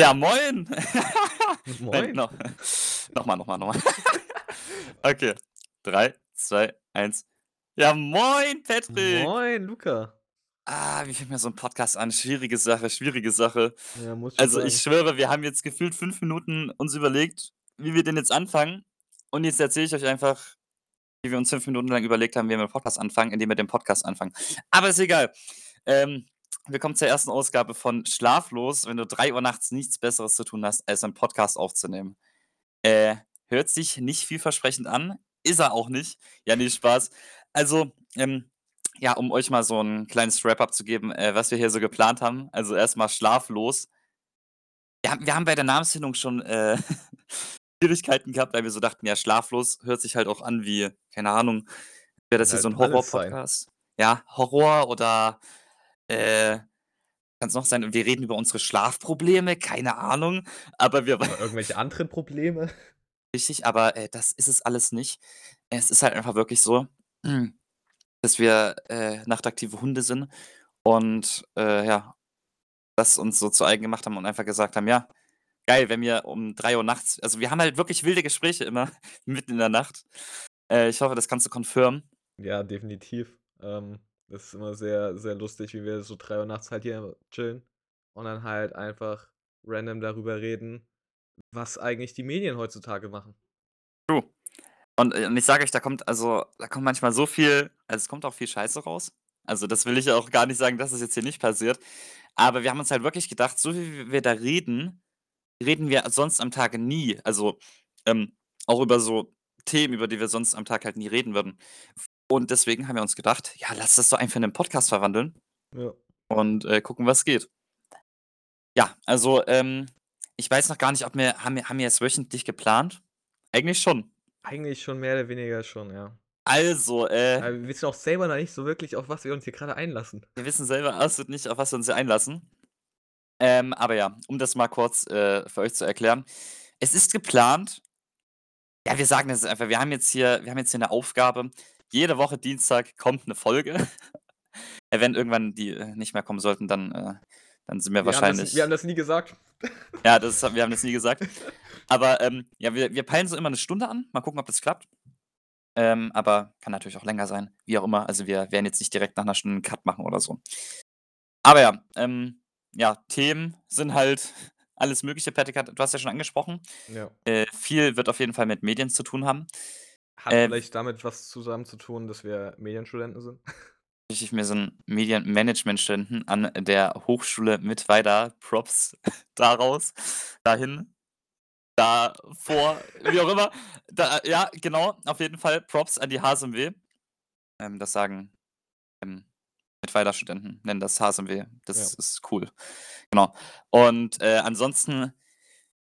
Ja, moin! Nein, Moin. noch noch mal, noch mal, noch mal. Okay. 3, 2, 1. Ja, moin, Patrick! Moin, Luca. Ah, wie fängt man so 'n Podcast an? Schwierige Sache, schwierige Sache. Ja, muss schon Also, ich schwöre, wir haben jetzt gefühlt 5 Minuten uns überlegt, wie wir denn jetzt anfangen. Und jetzt erzähle ich euch einfach, wie wir uns 5 Minuten lang überlegt haben, wie wir 'n Podcast anfangen, indem wir den Podcast anfangen. Aber ist egal. Ähm, willkommen zur ersten Ausgabe von Schlaflos, wenn du 3:00 nachts nichts Besseres zu tun hast, als einen Podcast aufzunehmen. Äh, hört sich nicht vielversprechend an, ist er auch nicht. Ja, ne, Spaß. Also, ähm, ja, um euch mal so 'n kleines Wrap-up zu geben, äh, was wir hier so geplant haben. Also, erst mal schlaflos. Wir haben wir haben bei der Namensfindung schon, äh, Schwierigkeiten gehabt, weil wir so dachten, ja, schlaflos hört sich halt auch an wie, keine Ahnung, wäre das hier so halt 'n alles sein. Horror-Podcast? Ja, Horror oder, äh, kann's noch sein, wir reden über unsere Schlafprobleme, keine Ahnung, aber wir Oder irgendwelche anderen Probleme. Richtig, aber, äh, das ist es alles nicht. Es ist halt einfach wirklich so, dass wir, äh, nachtaktive Hunde sind und, äh, ja, das uns so zu eigen gemacht haben und einfach gesagt haben: „Ja, geil, wenn wir um 3:00 nachts“ also, wir haben halt wirklich wilde Gespräche immer mitten in der Nacht. Äh, ich hoffe, das kannst du confirmen. Ja, definitiv. Ähm, das ist immer sehr, sehr lustig, wie wir so 3:00 nachts halt hier chillen und dann halt einfach random darüber reden, was eigentlich die Medien heutzutage machen. True. Und, äh und ich sage euch, da kommt also da kommt manchmal so viel also, es kommt auch viel Scheiße raus. Also, das will ich auch gar nicht sagen, dass es jetzt hier nicht passiert. Aber wir haben uns halt wirklich gedacht, so wie wir da reden, reden wir sonst am Tage nie. Also, ähm, auch über so Themen, über die wir sonst am Tag halt nie reden würden. Und deswegen haben wir uns gedacht: „Ja, lass das doch einfach in 'nen Podcast verwandeln Ja. und, äh, gucken, was geht.“ Ja, also, ähm, ich weiß noch gar nicht, ob wir haben wir haben wir es wöchentlich geplant? Eigentlich schon. Eigentlich schon mehr oder weniger schon, ja. Also, äh Aber wir wissen auch selber noch nicht so wirklich, auf was wir uns hier grade einlassen. Wir wissen selber absolut nicht, auf was wir uns hier einlassen. Ähm, aber ja, um das mal kurz, äh, für euch zu erklären. Es ist geplant ja, wir sagen das jetzt einfach, wir haben jetzt hier wir haben jetzt hier 'ne Aufgabe. Jede Woche Dienstag kommt 'ne Folge. Äh, wenn irgendwann die, äh, nicht mehr kommen sollten, dann, äh dann sind wir Wir haben das wir wahrscheinlich haben das nie gesagt. Ja, das wir haben das nie gesagt. Aber, ähm, ja, wir wir peilen so immer 'ne Stunde an. Mal gucken, ob das klappt. Ähm, aber kann natürlich auch länger sein, wie auch immer. Also, wir werden jetzt nicht direkt nach 'ner Stunde 'n Cut machen oder so. Aber ja, ähm, ja, Themen sind halt alles Mögliche. Patrick hat du hast ja schon angesprochen. Ja. Äh, viel wird auf jeden Fall mit Medien zu tun haben. Hat Äh vielleicht damit was zusammen zu tun, dass wir Medienstudenten sind? Richtig, wir sind Medienmanagementstudenten an der Hochschule Mittweida. Props daraus dahin, davor, wie auch immer. Da ja, genau, auf jeden Fall Props an die HSMW. Ähm, das sagen, ähm, Mittweida-Studenten, nennen das HSMW. Ja. Das ist cool. Genau. Und, äh, ansonsten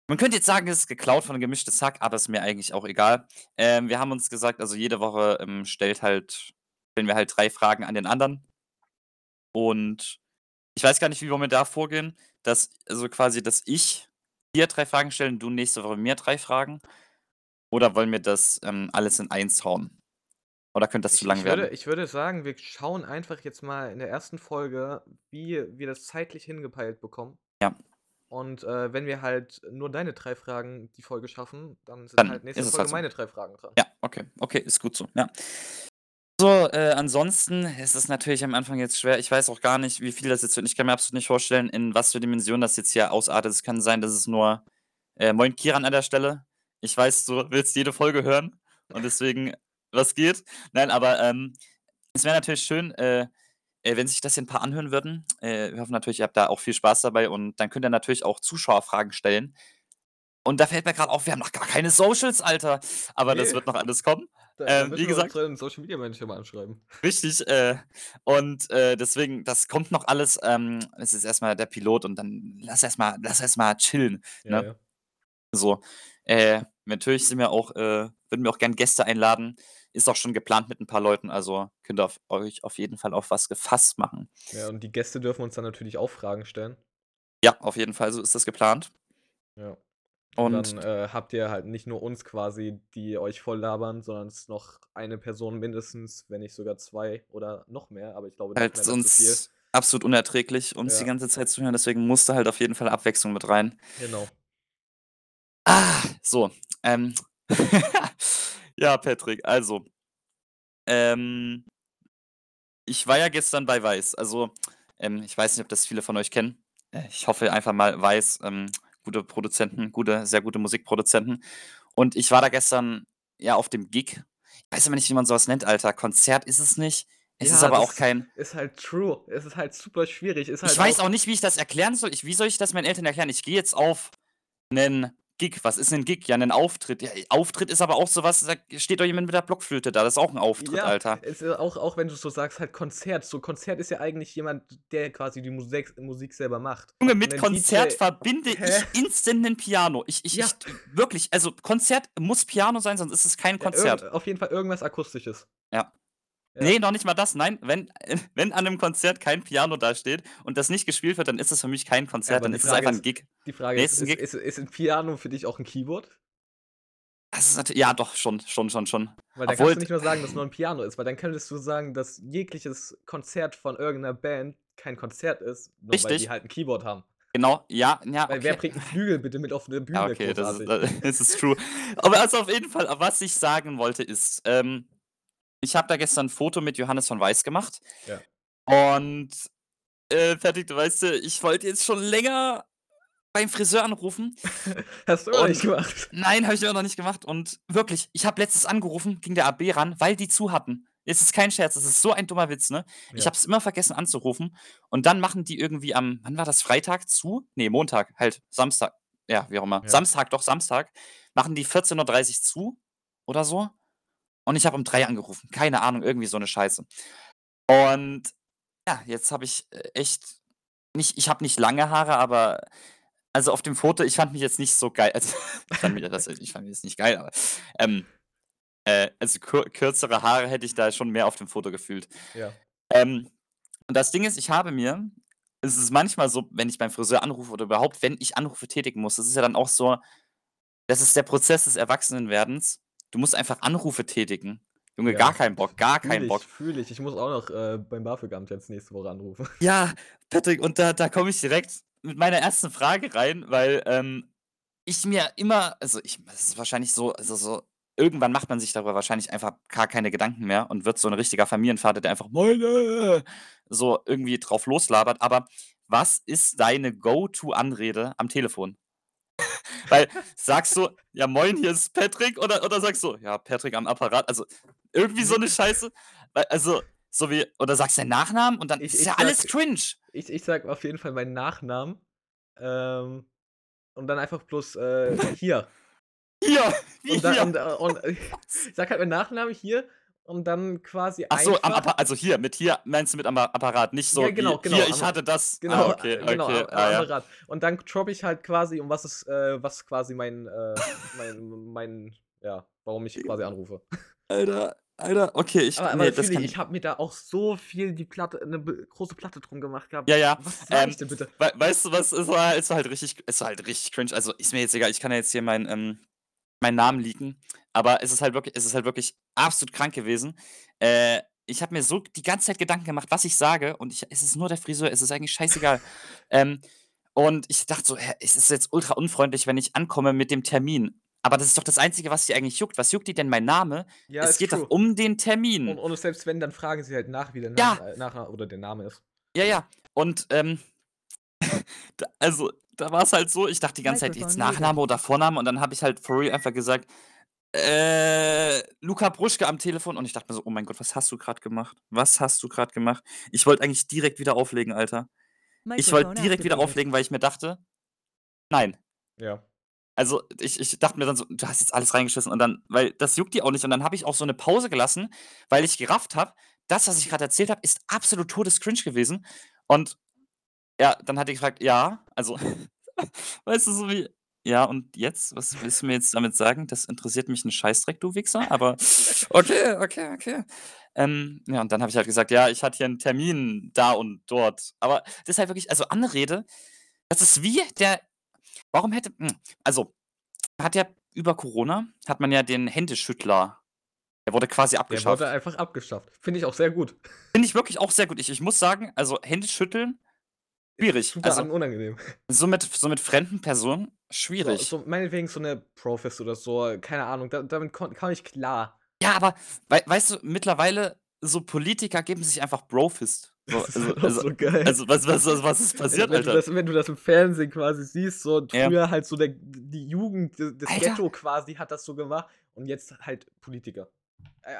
man könnte jetzt sagen, es ist geklaut von „Gemischtes Hack“, aber ist mir eigentlich auch egal. Ähm, wir haben uns gesagt, also, jede Woche, ähm, stellt halt stellen wir halt 3 Fragen an den anderen. Und ich weiß gar nicht, wie wollen wir da vorgehen, dass also, quasi, dass ich dir 3 Fragen stelle und du nächste Woche mir 3 Fragen? Oder wollen wir das, ähm, alles in eins hauen? Oder könnte das zu lang ich würde werden? ich würde sagen, wir schauen einfach jetzt mal in der 1. Folge, wie wir das zeitlich hingepeilt bekommen. Und, äh, wenn wir halt nur deine 3 Fragen die Folge schaffen, dann sind Dann halt nächste Folge halt so. meine 3 Fragen dran. Ja, okay. Okay, ist gut so, ja. So, äh, ansonsten ist es natürlich am Anfang jetzt schwer. Ich weiß auch gar nicht, wie viel das jetzt wird. Ich kann mir absolut nicht vorstellen, in was für Dimensionen das jetzt hier ausartet. Es kann sein, dass es nur äh, moin Kiran an der Stelle. Ich weiß, du willst jede Folge hören und deswegen, was geht? Nein, aber, ähm, es wäre natürlich schön, äh, äh, wenn sich das hier 'n paar anhören würden. Äh, wir hoffen natürlich, ihr habt da auch viel Spaß dabei und dann könnt ihr natürlich auch Zuschauerfragen stellen. Und da fällt mir grad auf, wir haben noch gar keine Socials, Alter, aber das Ne. wird noch alles kommen. Da da Ähm, müssen wie wir gesagt unseren Social Media Manager mal anschreiben. Richtig, äh, und, äh, deswegen, das kommt noch alles. Ähm, es ist erst mal der Pilot und dann lass erst mal lass erst mal chillen, Ja, ne? ja. So, äh, natürlich sind wir auch äh, würden wir auch gern Gäste einladen. Ist auch schon geplant mit 'n paar Leuten, also könnt ihr auf euch auf jeden Fall auf was gefasst machen. Ja, und die Gäste dürfen uns dann natürlich auch Fragen stellen. Ja, auf jeden Fall, so ist das geplant. Ja. Und Und dann, äh, habt ihr halt nicht nur uns quasi, die euch voll labern, sondern es ist noch eine Person mindestens, wenn nicht sogar 2 oder noch mehr, aber ich glaube, mehr Falls wäre zu viel. uns absolut unerträglich, uns die Ja. ganze Zeit zu hören, deswegen musste halt auf jeden Fall Abwechslung mit rein. Genau. Ah, so, ähm, ja, Patrick, also ähm ich war ja gestern bei Weiß. Also, ähm, ich weiß nicht, ob das viele von euch kennen. Äh, ich hoffe einfach mal Weiß, ähm, gute Produzenten, gute sehr gute Musikproduzenten. Und ich war da gestern, ja, auf dem Gig. Ich weiß immer nicht, wie man so was nennt, Alter. Konzert ist es nicht. Es ist Ja, aber auch kein ist halt true. Es ist halt super schwierig. Ist Ich halt weiß auch auch nicht, wie ich das erklären soll. Ich wie soll ich das meinen Eltern erklären? Ich gehe jetzt auf 'nen Gig. Was ist 'nen Gig? Ja, 'nen Auftritt. Ja, Auftritt ist aber auch so was, da steht doch jemand mit der Blockflöte da. Das ist auch 'n Auftritt, Ja, Alter. ist auch auch wenn du so sagst, halt Konzert. So Konzert ist ja eigentlich jemand, der quasi die Musik Musik selber macht. Junge, mit Konzert DJ verbinde Hä? ich instant 'nen Piano. Ich ich Ja. ich wirklich, also Konzert muss Piano sein, sonst ist es kein Ja, Konzert. irgend auf jeden Fall irgendwas Akustisches. Ja. Ja. Ne, noch nicht mal das. Nein, wenn wenn an 'nem Konzert kein Piano dasteht und das nicht gespielt wird, dann ist es für mich kein Ja, Konzert, aber dann ist es einfach ist Gig. die Frage Ne, ist, ist ist Gig. ist ist 'n Piano für dich auch 'n Keyboard? Das ist ja doch, schon, schon, schon, schon. Weil dann Obwohl kannst du nicht nur sagen, dass nur 'n Piano ist, weil dann könntest du sagen, dass jegliches Konzert von irgend 'ner Band kein Konzert ist, nur weil Richtig. die halt 'n Keyboard haben. Genau, ja, ja, Weil wer okay. bringt 'n Flügel bitte mit auf 'ne Ja, Bühne okay, das ist das ist true. Aber also auf jeden Fall, was ich sagen wollte, ist, ähm, ich habe da gestern 'n Foto mit Johannes von Weiß gemacht Ja. und, äh, Patrick, du weißt ich wollte jetzt schon länger beim Friseur anrufen Hast du aber nicht gemacht. nein, habe ich immer noch nicht gemacht und wirklich, ich habe letztens angerufen, ging der AB ran, weil die zu hatten. Es ist kein Scherz, das ist so ein dummer Witz, ne? Ich Ja. habe es immer vergessen anzurufen und dann machen die irgendwie am wann war das, Freitag zu? Ne, Montag, halt Samstag. Ja, wie auch immer. Ja. Samstag, doch, Samstag machen die 14:30 zu oder so und ich habe um 3 angerufen. Keine Ahnung, irgendwie so 'ne Scheiße. Und ja, jetzt habe ich, äh, echt nicht ich habe nicht lange Haare, aber also auf dem Foto, ich fand mich jetzt nicht so geil. Also, ich fand mich das ich fand mich jetzt nicht geil, aber, ähm, äh, also kür kürzere Haare hätte ich da schon mehr auf dem Foto gefühlt. Ja. Ähm, und das Ding ist, ich habe mir es ist manchmal so, wenn ich beim Friseur anrufe oder überhaupt, wenn ich Anrufe tätigen muss, das ist ja dann auch so das ist der Prozess des Erwachsenenwerdens. Du musst einfach Anrufe tätigen. Junge, Ja, gar keinen Bock, gar fühle keinen ich, Bock. fühle ich. Ich muss auch noch, äh, beim BAföG-Amt jetzt nächste Woche anrufen. Ja, Patrick, und da da komme ich direkt mit meiner ersten Frage rein, weil, ähm, ich mir immer also ich das ist wahrscheinlich so also so irgendwann macht man sich darüber wahrscheinlich einfach gar keine Gedanken mehr und wird so 'n richtiger Familienvater, der einfach „Moine“ so irgendwie drauf loslabert. Aber was ist deine Go-to-Anrede am Telefon? Weil sagst du: „Ja moin, hier ist Patrick“ oder oder sagst du: „Ja, Patrick am Apparat“? Also, irgendwie so 'ne Scheiße, also, so wie oder sagst deinen Nachnamen und dann Ich ist ich ja sage alles cringe. ich ich sage auf jeden Fall meinen Nachnamen, ähm, und dann einfach bloß, äh, „hier“. Hier, wie Und dann hier? und, äh und ich sage halt meinen Nachnamen „hier“ und dann quasi Ach so, also hier, mit hier meinst du mit am Apparat, nicht so Ja, genau, genau, „Hier, ich hatte das“ genau, ah, okay, äh, genau, okay, am ah, ja. Apparat. Und dann droppe ich halt quasi, um was es äh, was quasi mein äh, mein mein ja, warum ich quasi anrufe. Alter, Alter, okay, ich Aber aber das fühle kann ich, ich habe mir da auch so viel die Platte 'ne b große Platte drum gemacht gehabt. Ja, ja, Was sage ähm, ich denn bitte? wei weißt du was, es war es war halt richtig es war halt richtig cringe. Also, ist mir jetzt egal, ich kann ja jetzt hier meinen ähm, meinen Namen leaken, aber es ist halt wirklich es ist halt wirklich absolut krank gewesen. Äh, ich habe mir so die ganze Zeit Gedanken gemacht, was ich sage und ich es ist nur der Friseur, es ist eigentlich scheißegal. Ähm, und ich dachte so: „Hä, es ist jetzt ultra unfreundlich, wenn ich ankomme mit dem Termin.“ Aber das ist doch das Einzige, was die eigentlich juckt. Was juckt die denn mein Name? Ja, Es geht doch true. um den Und Termin. und selbst wenn, dann fragen sie halt nach, wie der Nach Ja. äh, Nachna oder der Name ist. Ja, ja. Und, ähm, da also, da war's halt so, ich dachte die ganze Zeit jetzt. Nachname oder Vorname und dann habe ich halt for real einfach gesagt, äh, Luka Bruschke am Telefon und ich dachte mir so: „Oh mein Gott, was hast du grad gemacht? Was hast du grad gemacht?“ Ich wollte eigentlich direkt wieder auflegen, Alter. Ich wollte direkt wieder auflegen, weil ich mir dachte nein. Ja. Also, ich ich dachte mir dann so: „Du hast jetzt alles reingeschissen“ und dann weil das juckt die auch nicht und dann habe ich auch so 'ne Pause gelassen, weil ich gerafft habe, das, was ich grad erzählt habe, ist absolut todes-cringe gewesen. Und ja, dann hat die gefragt: „Ja?“ Also, weißt du, so wie: „Ja, und jetzt? Was willst du mir jetzt damit sagen? Das interessiert mich 'n Scheißdreck, du Wichser, aber okay, okay, okay.“ Ähm, ja, und dann habe ich halt gesagt: „Ja, ich hatte hier 'n Termin da und dort.“ Aber das ist halt wirklich also Anrede, das ist wie der warum hätte hm, also, man hat ja über Corona hat man ja den Händeschüttler Der wurde quasi Der abgeschafft. wurde einfach abgeschafft. Finde ich auch sehr gut. Finde ich wirklich auch sehr gut. Ich ich muss sagen, also Hände schütteln, schwierig. Super Also an unangenehm. so mit so mit fremden Personen, So schwierig. so meinetwegen so 'ne Profist oder so, keine Ahnung, da damit kam ich klar. Ja, aber wei weißt du, mittlerweile so Politiker geben sich einfach Brofist. So, also also so geil. also was was was was ist Also, passiert, wenn du Alter? das wenn du das im Fernsehen quasi siehst, so und Ja. früher halt so der die Jugend, d das Alter. Ghetto quasi hat das so gemacht und jetzt halt Politiker.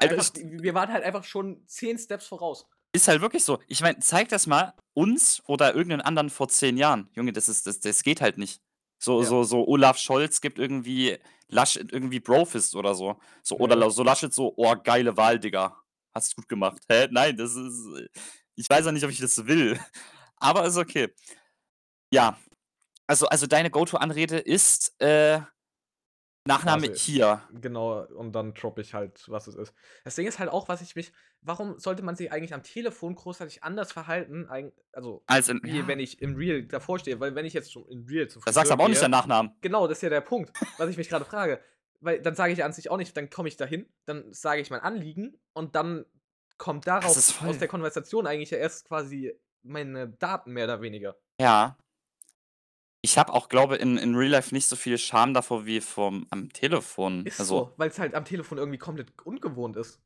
Alter, einfach wir waren halt einfach schon 10 Steps voraus. Ist halt wirklich so. Ich meine, zeig das mal uns oder irgend 'nen anderen vor 10 Jahren. Junge, das ist das das geht halt nicht. So Ja. so so Olaf Scholz gibt irgendwie Laschet irgendwie Brofist oder so. So oder Ja. so Laschet so: „Oh, geile Wahl, Digga. Hast gut gemacht.“ Hä? Nein, das ist ich weiß auch nicht, ob ich das will, aber ist okay. Ja, also also deine Go-to-Anrede ist, äh, Nachname Quasi hier. genau, und dann droppe ich halt, was es ist. Das Ding ist halt auch, was ich mich warum sollte man sich eigentlich am Telefon großartig anders verhalten, also, Als in wie ja. wenn ich im Real davor stehe? Weil wenn ich jetzt schon im Real zum Da sagst du aber auch nicht deinen Nachnamen. genau, das ist ja der Punkt, was ich mich grade frage. Weil dann sage ich an sich auch nicht dann komme ich dahin, dann sage ich mein Anliegen und dann kommt darauf aus der Konversation eigentlich ja erst quasi meine Daten mehr oder weniger. Ja. Ich habe auch, glaube, in in Real Life nicht so viel Scham davor wie vorm am Telefon. Ist Also so, weil's halt am Telefon irgendwie komplett ungewohnt ist.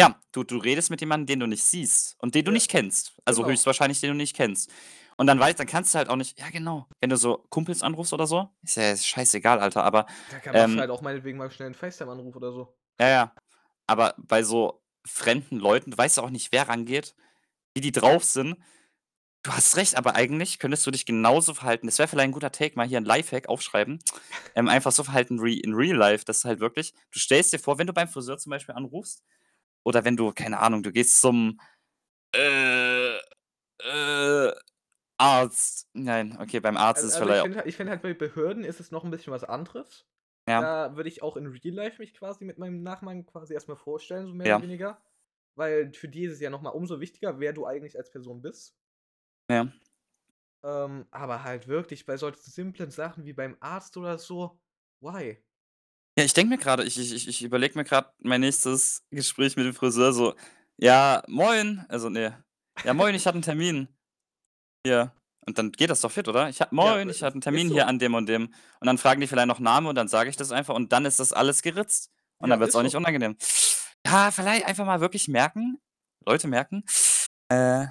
Ja, du du redest mit jemandem, den du nicht siehst und den du Ja. nicht kennst. Also Genau. höchstwahrscheinlich, den du nicht kennst. Und dann weiß dann kannst du halt auch nicht ja genau, wenn du so Kumpels anrufst oder so, ist ja ist scheißegal, Alter, aber, Da kann machst du ähm halt auch meinetwegen mal schnell 'n FaceTime-Anruf oder so. Ja, ja. Aber bei so fremden Leuten, du weißt auch nicht, wer rangeht, wie die drauf sind. Du hast recht, aber eigentlich könntest du dich genauso verhalten. Das wäre vielleicht 'n guter Take, mal hier 'n Lifehack aufschreiben. Ähm, einfach so verhalten re in Real Life, dass halt wirklich du stellst dir vor, wenn du beim Friseur zum Beispiel anrufst oder wenn du, keine Ahnung, du gehst zum, äh, äh, Arzt. Nein, okay, beim Arzt Al ist es also, ich vielleicht finde halt ich finde halt bei Behörden ist es noch 'n bisschen was anderes. Ja. Da würde ich auch in Real Life mich quasi mit meinem Nachnamen quasi erst mal vorstellen, so mehr Ja. oder weniger. Weil für die ist es ja noch mal umso wichtiger, wer du eigentlich als Person bist. Ja. Ähm, aber halt wirklich bei solchen simplen Sachen wie beim Arzt oder so, why? Ja, ich denke mir grade, ich ich ich ich überlege mir grad mein nächstes Gespräch mit dem Friseur so: „Ja, moin.“ Also, ne: „Ja, moin, ich hatte 'n Termin hier.“ Und dann geht das doch fit, oder? Ich habe Ja, „Moin, äh, ich hatte 'n ist Termin so. hier an dem und dem.“ Und dann fragen die vielleicht noch Name und dann sage ich das einfach und dann ist das alles geritzt. Und Ja, dann wird's ist auch nicht so. unangenehm. Ja, vielleicht einfach mal wirklich merken Leute merken, äh,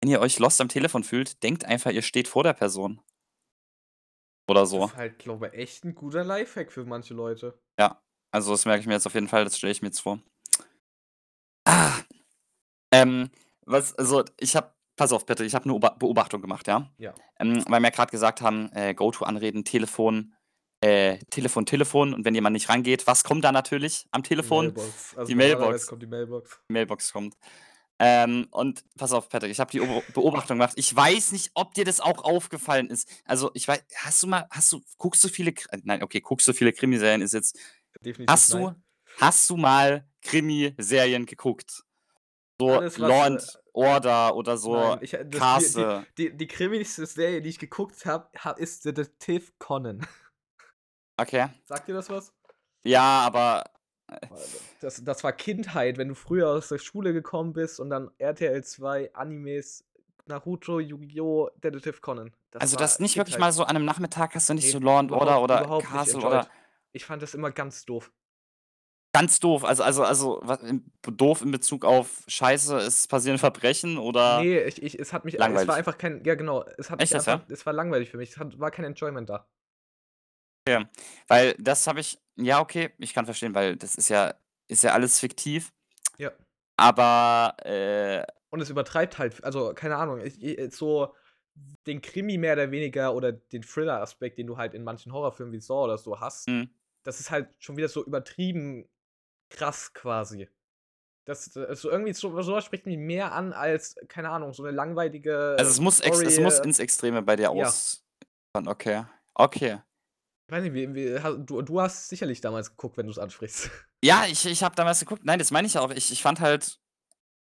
wenn ihr euch lost am Telefon fühlt, denkt einfach, ihr steht vor der Person. Oder Das so. ist halt, glaube echt 'n guter Lifehack für manche Leute. Ja, also das merke ich mir jetzt auf jeden Fall, das stelle ich mir jetzt vor. Ah. Ähm, was also, ich habe pass auf bitte, ich habe 'ne Oba Beobachtung gemacht, ja? Ja. Ähm, weil wir grad gesagt haben, äh, Go-to-Anreden, Telefon, äh, Telefon, Telefon und wenn jemand nicht rangeht, was kommt da natürlich am Die Telefon? Mailbox. Also, Die Mailbox. kommt die Mailbox. Die Mailbox kommt. Ähm, und pass auf, Patrick, ich habe die Beobachtung gemacht. Ich weiß nicht, ob dir das auch aufgefallen ist. Also, ich wei hast du mal hast du guckst du viele nein, okay, guckst du viele Krimiserien ist jetzt Definitiv hast du nein. hast du mal Krimiserien geguckt? So Alles, Law äh and Order oder so Nein, ich, äh das die Castle. die die die krimischste Serie, die ich geguckt habe, ha ist Detektiv Conan. Okay. Sagt dir das was? Ja, aber äh Das das war Kindheit, wenn du früher aus der Schule gekommen bist und dann RTL 2 Animes, Naruto, Yu-Gi-Oh!, Detektiv Conan. Das Also, das nicht wirklich mal so an 'nem Nachmittag hast du nicht Ne, so Law and Order oder Castle oder Ich fand das immer ganz doof. Ganz doof. Also also also, wa in doof in Bezug auf Scheiße, es passieren Verbrechen oder Ne, ich ich es hat mich es langweilig? war einfach kein ja genau, es hat Echt mich jetzt, ja? einfach es war langweilig für mich. Es hat war kein Enjoyment da. Okay, weil das habe ich ja, okay, ich kann verstehen, weil das ist ja ist ja alles fiktiv. Ja. Aber, äh Und es übertreibt halt also, keine Ahnung, ich i so den Krimi mehr oder weniger oder den Thriller-Aspekt, den du halt in manchen Horrorfilmen wie Saw oder so hast, Mhm. das ist halt schon wieder so übertrieben krass quasi. Das also, irgendwie so so was spricht mich mehr an als, keine Ahnung, so 'ne langweilige Also, es muss ex Story. es muss ins Extreme bei dir Ja. aus okay, okay. Weiß nicht, wie wie du du hast sicherlich damals geguckt, wenn du's ansprichst. Ja, ich ich habe damals geguckt nein, das meine ich ja auch. Ich ich fand halt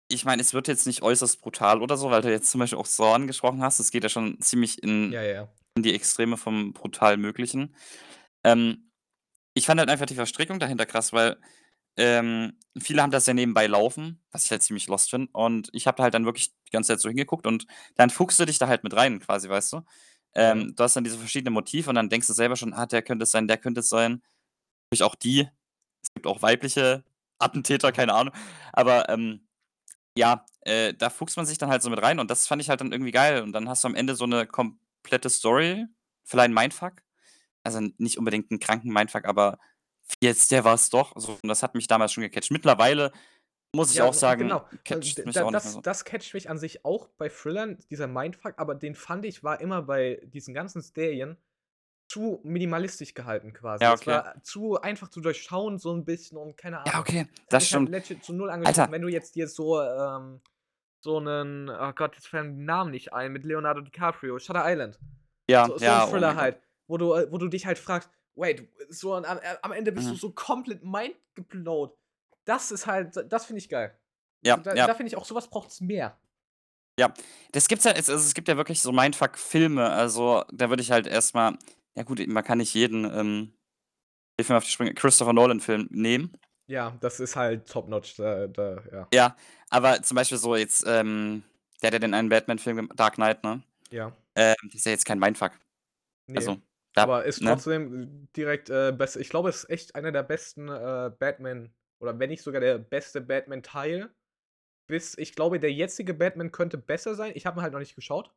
ich meine, es wird jetzt nicht äußerst brutal oder so, weil du jetzt zum Beispiel auch Saw angesprochen hast. Es geht ja schon ziemlich in Ja, ja. in die Extreme vom brutal Möglichen. Ähm, ich fand halt einfach die Verstrickung dahinter krass, weil ähm, viele haben das ja nebenbei laufen, was ich halt ziemlich lost finde. Und ich habe halt dann wirklich die ganze Zeit so hingeguckt und dann fuchst du dich da halt mit rein quasi, weißt du? Ähm, du hast dann diese verschiedenen Motive und dann denkst du selber schon: „Ah, der könnte es sein, der könnte es sein.“ Natürlich auch die. Es gibt auch weibliche Attentäter, keine Ahnung. Aber, ähm, ja, äh, da fuchst man sich dann halt so mit rein und das fand ich halt dann irgendwie geil. Und dann hast du am Ende so 'ne komplette Story, vielleicht 'n Mindfuck. Also, nicht unbedingt 'n kranken Mindfuck, aber jetzt der war's doch so und das hat mich damals schon gecatcht. Mittlerweile muss ich Ja, auch sagen, genau. Catcht's d mich da auch das so. das catcht mich an sich auch bei Thrillern, dieser Mindfuck, aber den fand ich, war immer bei diesen ganzen Serien zu minimalistisch gehalten quasi. Ja, Es okay. war zu einfach zu durchschauen so 'n bisschen und keine Ja, Ahnung. okay, Das halt stimmt. legit zu null. Alter Wenn du jetzt dir so, ähm, so 'nen oh Gott, jetzt mir die Namen nicht ein, mit Leonardo DiCaprio, Shutter Island. Ja, So so ja, oh Thriller Gott. halt, wo du äh, wo du dich halt fragst: „Wait“, so am am Ende bist du Mhm. so komplett mindgeblowt. Das ist halt das finde ich geil. Ja, Da ja. da finde ich auch, so was braucht's mehr. Ja, das gibt's ja es also, es gibt ja wirklich so Mindfuck-Filme. Also, da würde ich halt erst mal ja gut, man kann nicht jeden, ähm, mir auf die Sprünge, Christopher Nolan-Film nehmen. Ja, das ist halt top notch, da da ja. Ja, aber zum Beispiel so jetzt, ähm, der hat ja den einen Batman-Film gem Dark Knight, ne? Ja. Ähm, das ist ja jetzt kein Mindfuck. Ne, Also, da aber ist ne? trotzdem direkt, äh, bess ich glaube, es ist echt einer der besten, äh, Batman oder wenn nicht sogar der beste Batman-Teil. Bis ich glaube, der jetzige Batman könnte besser sein. Ich habe ihn halt noch nicht geschaut.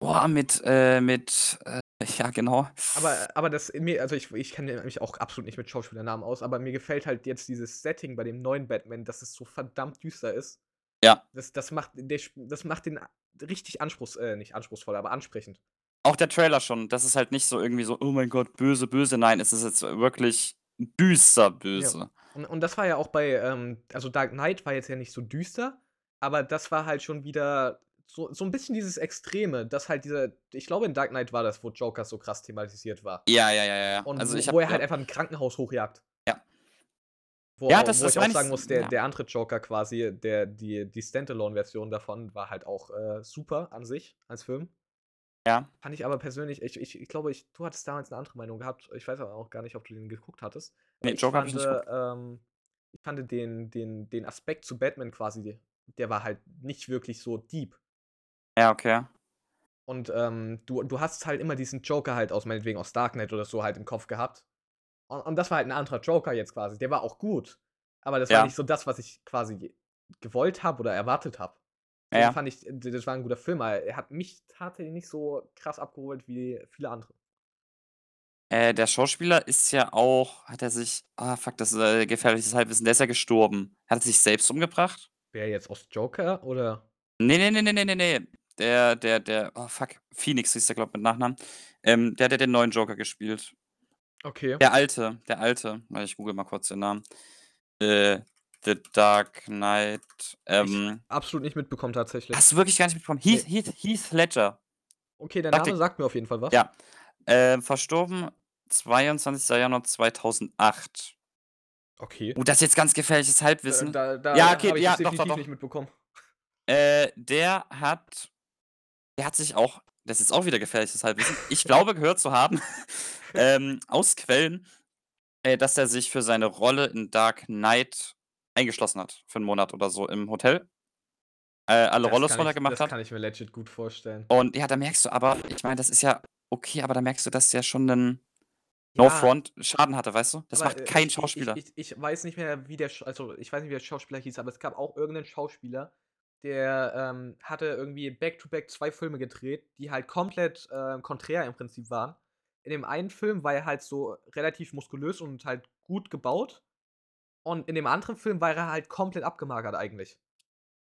Boah, mit äh, mit äh, ja, genau. Aber aber das mir also, ich ich kenne mich auch absolut nicht mit Schauspielernamen aus, aber mir gefällt halt jetzt dieses Setting bei dem neuen Batman, dass es so verdammt düster ist. Ja. Das das macht der das macht den richtig anspruchs äh, nicht anspruchsvoll, aber ansprechend. Auch der Trailer schon. Das ist halt nicht so irgendwie so: „Oh mein Gott, böse, böse.“ Nein, es ist jetzt wirklich düster Ja. Und und das war ja auch bei, ähm also, Dark Knight war jetzt ja nicht so düster, aber das war halt schon wieder so so 'n bisschen dieses Extreme, dass halt dieser ich glaube, in Dark Knight war das, wo Joker so krass thematisiert war. Ja, ja, ja, ja. Und Also, wo ich wo er halt ja. einfach 'n Krankenhaus hochjagt. Ja. Wo Ja, das wo das ich auch sagen muss, der ja. der andere Joker quasi, der die die Standalone-Version davon war halt auch, äh, super an sich als Film. Ja. Fand ich aber persönlich ich ich ich glaube, ich du hattest damals 'ne andere Meinung gehabt. Ich weiß aber auch gar nicht, ob du den geguckt hattest. Aber Ne, ich Joker habe ich fand, nicht ähm ich fand den den den Aspekt zu Batman quasi, der war halt nicht wirklich so deep. Ja, okay. Und, ähm, du du hast halt immer diesen Joker halt aus meinetwegen aus Dark Knight oder so halt im Kopf gehabt. U und das war halt 'n anderer Joker jetzt quasi. Der war auch gut, aber das war Ja. nicht so das, was ich quasi ge gewollt habe oder erwartet habe. Ja, fand ich, d das war 'n guter Film, aber er hat mich tatsächlich nicht so krass abgeholt wie viele andere. Äh, der Schauspieler ist ja auch hat er sich ah, fuck, das ist, äh, gefährliches Halbwissen, der ist ja gestorben. Hat er sich selbst umgebracht? Wer jetzt aus Joker oder? Ne, ne, ne, ne, ne, ne, ne. Der der der oh fuck, Phoenix hieß der, glaube mit Nachnamen. Ähm, der hat ja den neuen Joker gespielt. Okay. Der Alte, der Alte. Ich google mal kurz den Namen. Äh, The Dark Knight, Ich ähm absolut nicht mitbekommen tatsächlich. Hast du wirklich gar nicht mitbekommen? Heath Heath Heath Ledger. Okay, der Name sagt mir auf jeden Fall was. ja, äh, verstorben 22. Januar 2008. Okay. Oh, das ist jetzt ganz gefährliches Da Halbwissen. da da Ja, okay, ich ja, das doch, doch, doch. nicht mitbekommen. Äh, der hat der hat sich auch das ist auch wieder gefährliches Halbwissen. Ich glaube, gehört zu haben, ähm, aus Quellen, äh, dass er sich für seine Rolle in Dark Knight eingeschlossen hat für 'n Monat oder so im Hotel. Äh, alle Das Rollos runtergemacht das hat. kann ich mir legit gut vorstellen. Und ja, da merkst du aber ich meine, das ist ja okay, aber da merkst du, dass der schon 'nen No Ja. Front Schaden hatte, weißt du? Das Aber, macht äh, kein ich ich Schauspieler. ich ich weiß nicht mehr, wie der also, ich weiß nicht, wie der Schauspieler hieß, aber es gab auch irgend 'nen Schauspieler, der, ähm, hatte irgendwie back to back 2 Filme gedreht, die halt komplett, äh, konträr im Prinzip waren. In dem einen Film war er halt so relativ muskulös und halt gut gebaut. Und in dem anderen Film war er halt komplett abgemagert eigentlich.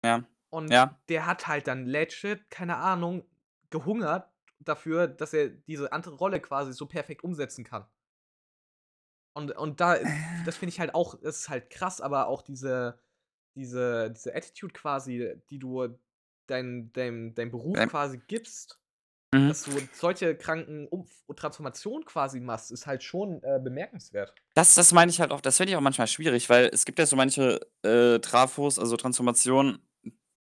Ja, Und ja. der hat halt dann legit, keine Ahnung, gehungert dafür, dass er diese andere Rolle quasi so perfekt umsetzen kann. Und und da das finde ich halt auch das ist halt krass, aber auch diese diese diese Attitude quasi, die du dein deinem deinem Beruf Ähm quasi gibst, Mhm. dass du solche kranken Umf Transformationen quasi machst, ist halt schon, äh, bemerkenswert. Das das meine ich halt auch das finde ich auch manchmal schwierig, weil es gibt ja so manche, äh, Trafos, also Transformationen,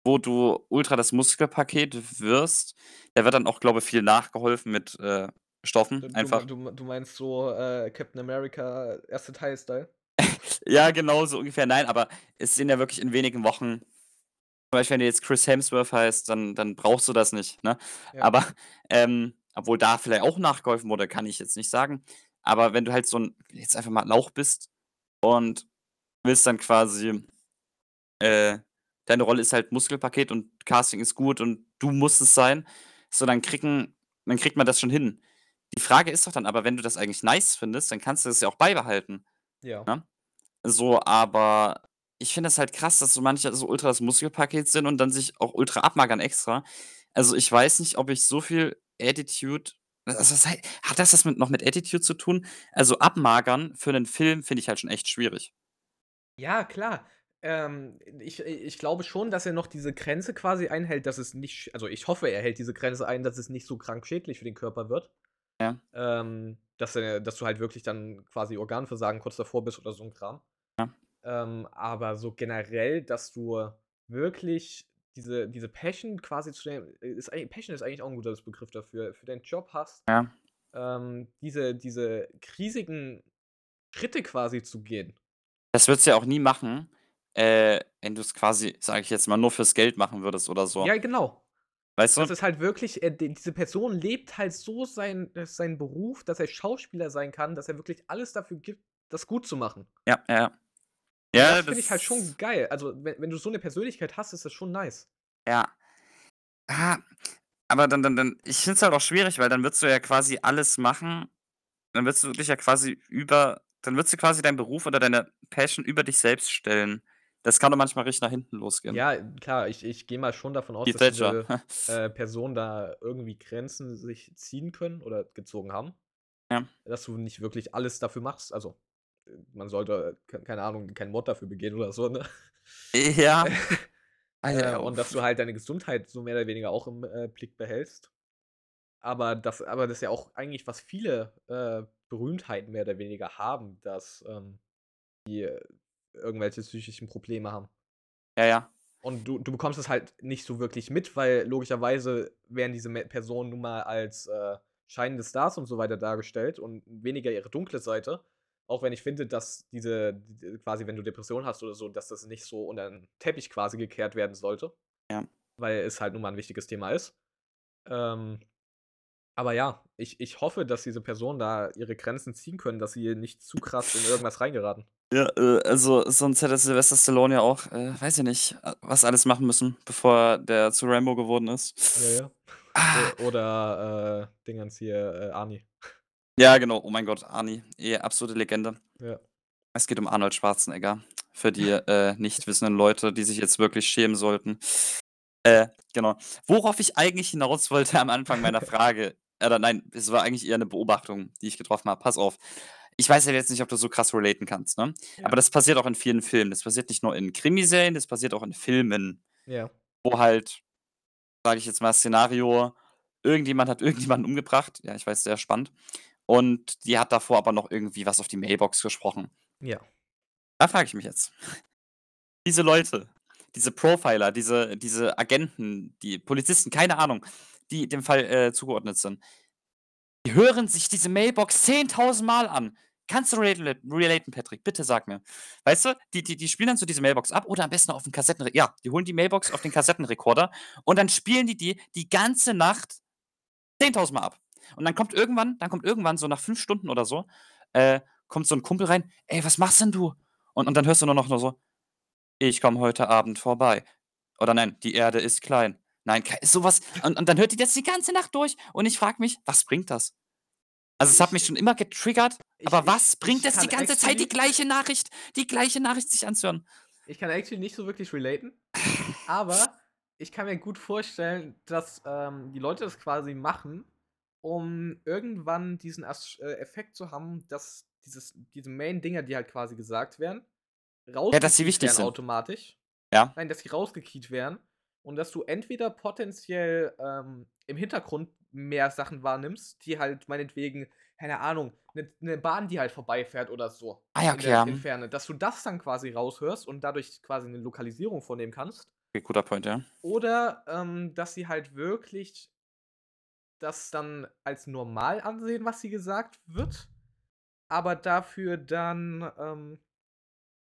wo du ultra das Muskelpaket wirst. Da wird dann auch, glaube viel nachgeholfen mit, äh, Stoffen du einfach. du du meinst so, äh, Captain America 1. Teil Style? Ja, genau so ungefähr. Nein, aber es sind ja wirklich in wenigen Wochen Beispiel, wenn du jetzt Chris Hemsworth heißt, dann dann brauchst du das nicht, ne? Ja. Aber, ähm obwohl da vielleicht auch nachgeholfen wurde, kann ich jetzt nicht sagen. Aber wenn du halt so 'n jetzt einfach mal Lauch bist und willst dann quasi äh, deine Rolle ist halt Muskelpaket und Casting ist gut und du musst es sein, so dann kriegen dann kriegt man das schon hin. Die Frage ist doch dann aber, wenn du das eigentlich nice findest, dann kannst du das ja auch beibehalten, Ja. ne? So, aber ich finde das halt krass, dass so manche so ultra das Muskelpaket sind und dann sich auch ultra abmagern extra. Also, ich weiß nicht, ob ich so viel Attitude also, was hei hat das was mit noch mit Attitude zu tun? Also, abmagern für 'nen Film finde ich halt schon echt schwierig. Ja, klar. Ähm, ich ich glaube schon, dass er noch diese Grenze quasi einhält, dass es nicht also, ich hoffe, er hält diese Grenze ein, dass es nicht so krank schädlich für den Körper wird. Ja. Ähm, dass er dass du halt wirklich dann quasi Organversagen kurz davor bist oder so 'n Kram. Ja. Ähm, aber so generell, dass du wirklich diese diese Passion quasi zu dem ist eigen Passion ist eigentlich auch 'n guter Begriff dafür, für deinen Job hast, Ja. ähm, diese diese riesigen Schritte quasi zu gehen. Das würdest du ja auch nie machen, äh, wenn du's quasi, sage ich jetzt mal, nur fürs Geld machen würdest oder so. Ja, genau. Weißt Das du? ist halt wirklich äh, diese Person lebt halt so sein äh, seinen Beruf, dass er Schauspieler sein kann, dass er wirklich alles dafür gibt, das gut zu machen. Ja, ja, ja. Ja, das finde ich halt schon geil. Also, we wenn du so 'ne Persönlichkeit hast, ist das schon nice. Ja. Ah, aber dann dann dann ich finde es halt auch schwierig, weil dann würdest du ja quasi alles machen dann würdest du dich ja quasi über dann würdest du quasi deinen Beruf oder deine Passion über dich selbst stellen. Das kann doch manchmal richtig nach hinten losgehen. Ja, klar, ich ich gehe mal schon davon aus, Heath dass diese, äh, Personen da irgendwie Grenzen sich ziehen können oder gezogen haben. Ja. Dass du nicht wirklich alles dafür machst. Also, man sollte, k keine Ahnung, keinen Mord dafür begehen oder so, ne? Ja. Äh, und dass du halt deine Gesundheit so mehr oder weniger auch im, äh, Blick behältst. Aber das aber das ist ja auch eigentlich, was viele, äh, Berühmtheiten mehr oder weniger haben, dass, ähm, die irgendwelche psychischen Probleme haben. Ja, ja. Und du du bekommst es halt nicht so wirklich mit, weil logischerweise werden diese Personen nun mal als, äh, scheinende Stars und so weiter dargestellt und weniger ihre dunkle Seite. Auch wenn ich finde, dass diese quasi, wenn du Depressionen hast oder so, dass das nicht so unter 'n Teppich quasi gekehrt werden sollte. Ja. Weil es halt nun mal 'n wichtiges Thema ist. Ähm, aber ja, ich ich hoffe, dass diese Personen da ihre Grenzen ziehen können, dass sie nicht zu krass in irgendwas reingeraten. Ja, äh, also, sonst hätte Sylvester Stallone ja auch, äh, weiß ich nicht, äh, was alles machen müssen, bevor der zu Rambo geworden ist. Ja, ja. Ah. Oder, äh, Dingens hier, äh, Arnie. Ja, genau. Oh mein Gott, Arnie, eh absolute Legende. Ja. Es geht um Arnold Schwarzenegger. Für die, äh, nicht wissenden Leute, die sich jetzt wirklich schämen sollten. Äh, genau. Worauf ich eigentlich hinaus wollte am Anfang meiner Frage oder nein, es war eigentlich eher 'ne Beobachtung, die ich getroffen habe. Pass auf. Ich weiß ja jetzt nicht, ob du so krass relaten kannst, ne? Ja. Aber das passiert auch in vielen Filmen. Das passiert nicht nur in Krimiserien, das passiert auch in Filmen. Ja. Wo halt, sage ich jetzt mal, Szenario, irgendjemand hat irgendjemanden umgebracht. Ja, ich weiß, sehr spannend. Und die hat davor aber noch irgendwie was auf die Mailbox gesprochen. Ja. Da frage ich mich jetzt. Diese Leute, diese Profiler, diese diese Agenten, die Polizisten, keine Ahnung, die dem Fall, äh, zugeordnet sind. Die hören sich diese Mailbox 10.000 Mal an. Kannst du relate relaten, Patrick? Bitte sag mir. Weißt du, die die die spielen dann so diese Mailbox ab oder am besten auf'm Kassettenre ja, die holen die Mailbox auf den Kassettenrekorder und dann spielen die die die ganze Nacht 10.000 Mal ab. Und dann kommt irgendwann dann kommt irgendwann so nach 5 Stunden oder so, äh, kommt so 'n Kumpel rein: „Ey, was machst denn du?“ Und und dann hörst du nur noch nur so: „Ich komme heute Abend vorbei.“ Oder nein: „Die Erde ist klein.“ Nein, kei so was. Und und dann hört die das die ganze Nacht durch und ich frage mich: „Was bringt das?“ Also, es hat mich Ich schon immer getriggert, ich aber ich was bringt es die ganze Zeit, die gleiche Nachricht die gleiche Nachricht sich anzuhören? ich kann actually nicht so wirklich relaten, aber ich kann mir gut vorstellen, dass, ähm, die Leute das quasi machen, um irgendwann diesen As äh, Effekt zu haben, dass dieses diese Main-Dinger, die halt quasi gesagt werden, Ja, dass sie wichtig werden sind. automatisch. Ja. Nein, dass sie rausgekeyed werden und dass du entweder potenziell, ähm, im Hintergrund mehr Sachen wahrnimmst, die halt meinetwegen, keine Ahnung, 'ne 'ne Bahn, die halt vorbeifährt oder so Ah ja, in okay, der ja. Entferne, dass du das dann quasi raushörst und dadurch quasi 'ne Lokalisierung vornehmen kannst. Okay, guter Point, ja. Oder, ähm, dass sie halt wirklich das dann als normal ansehen, was sie gesagt wird, aber dafür dann, ähm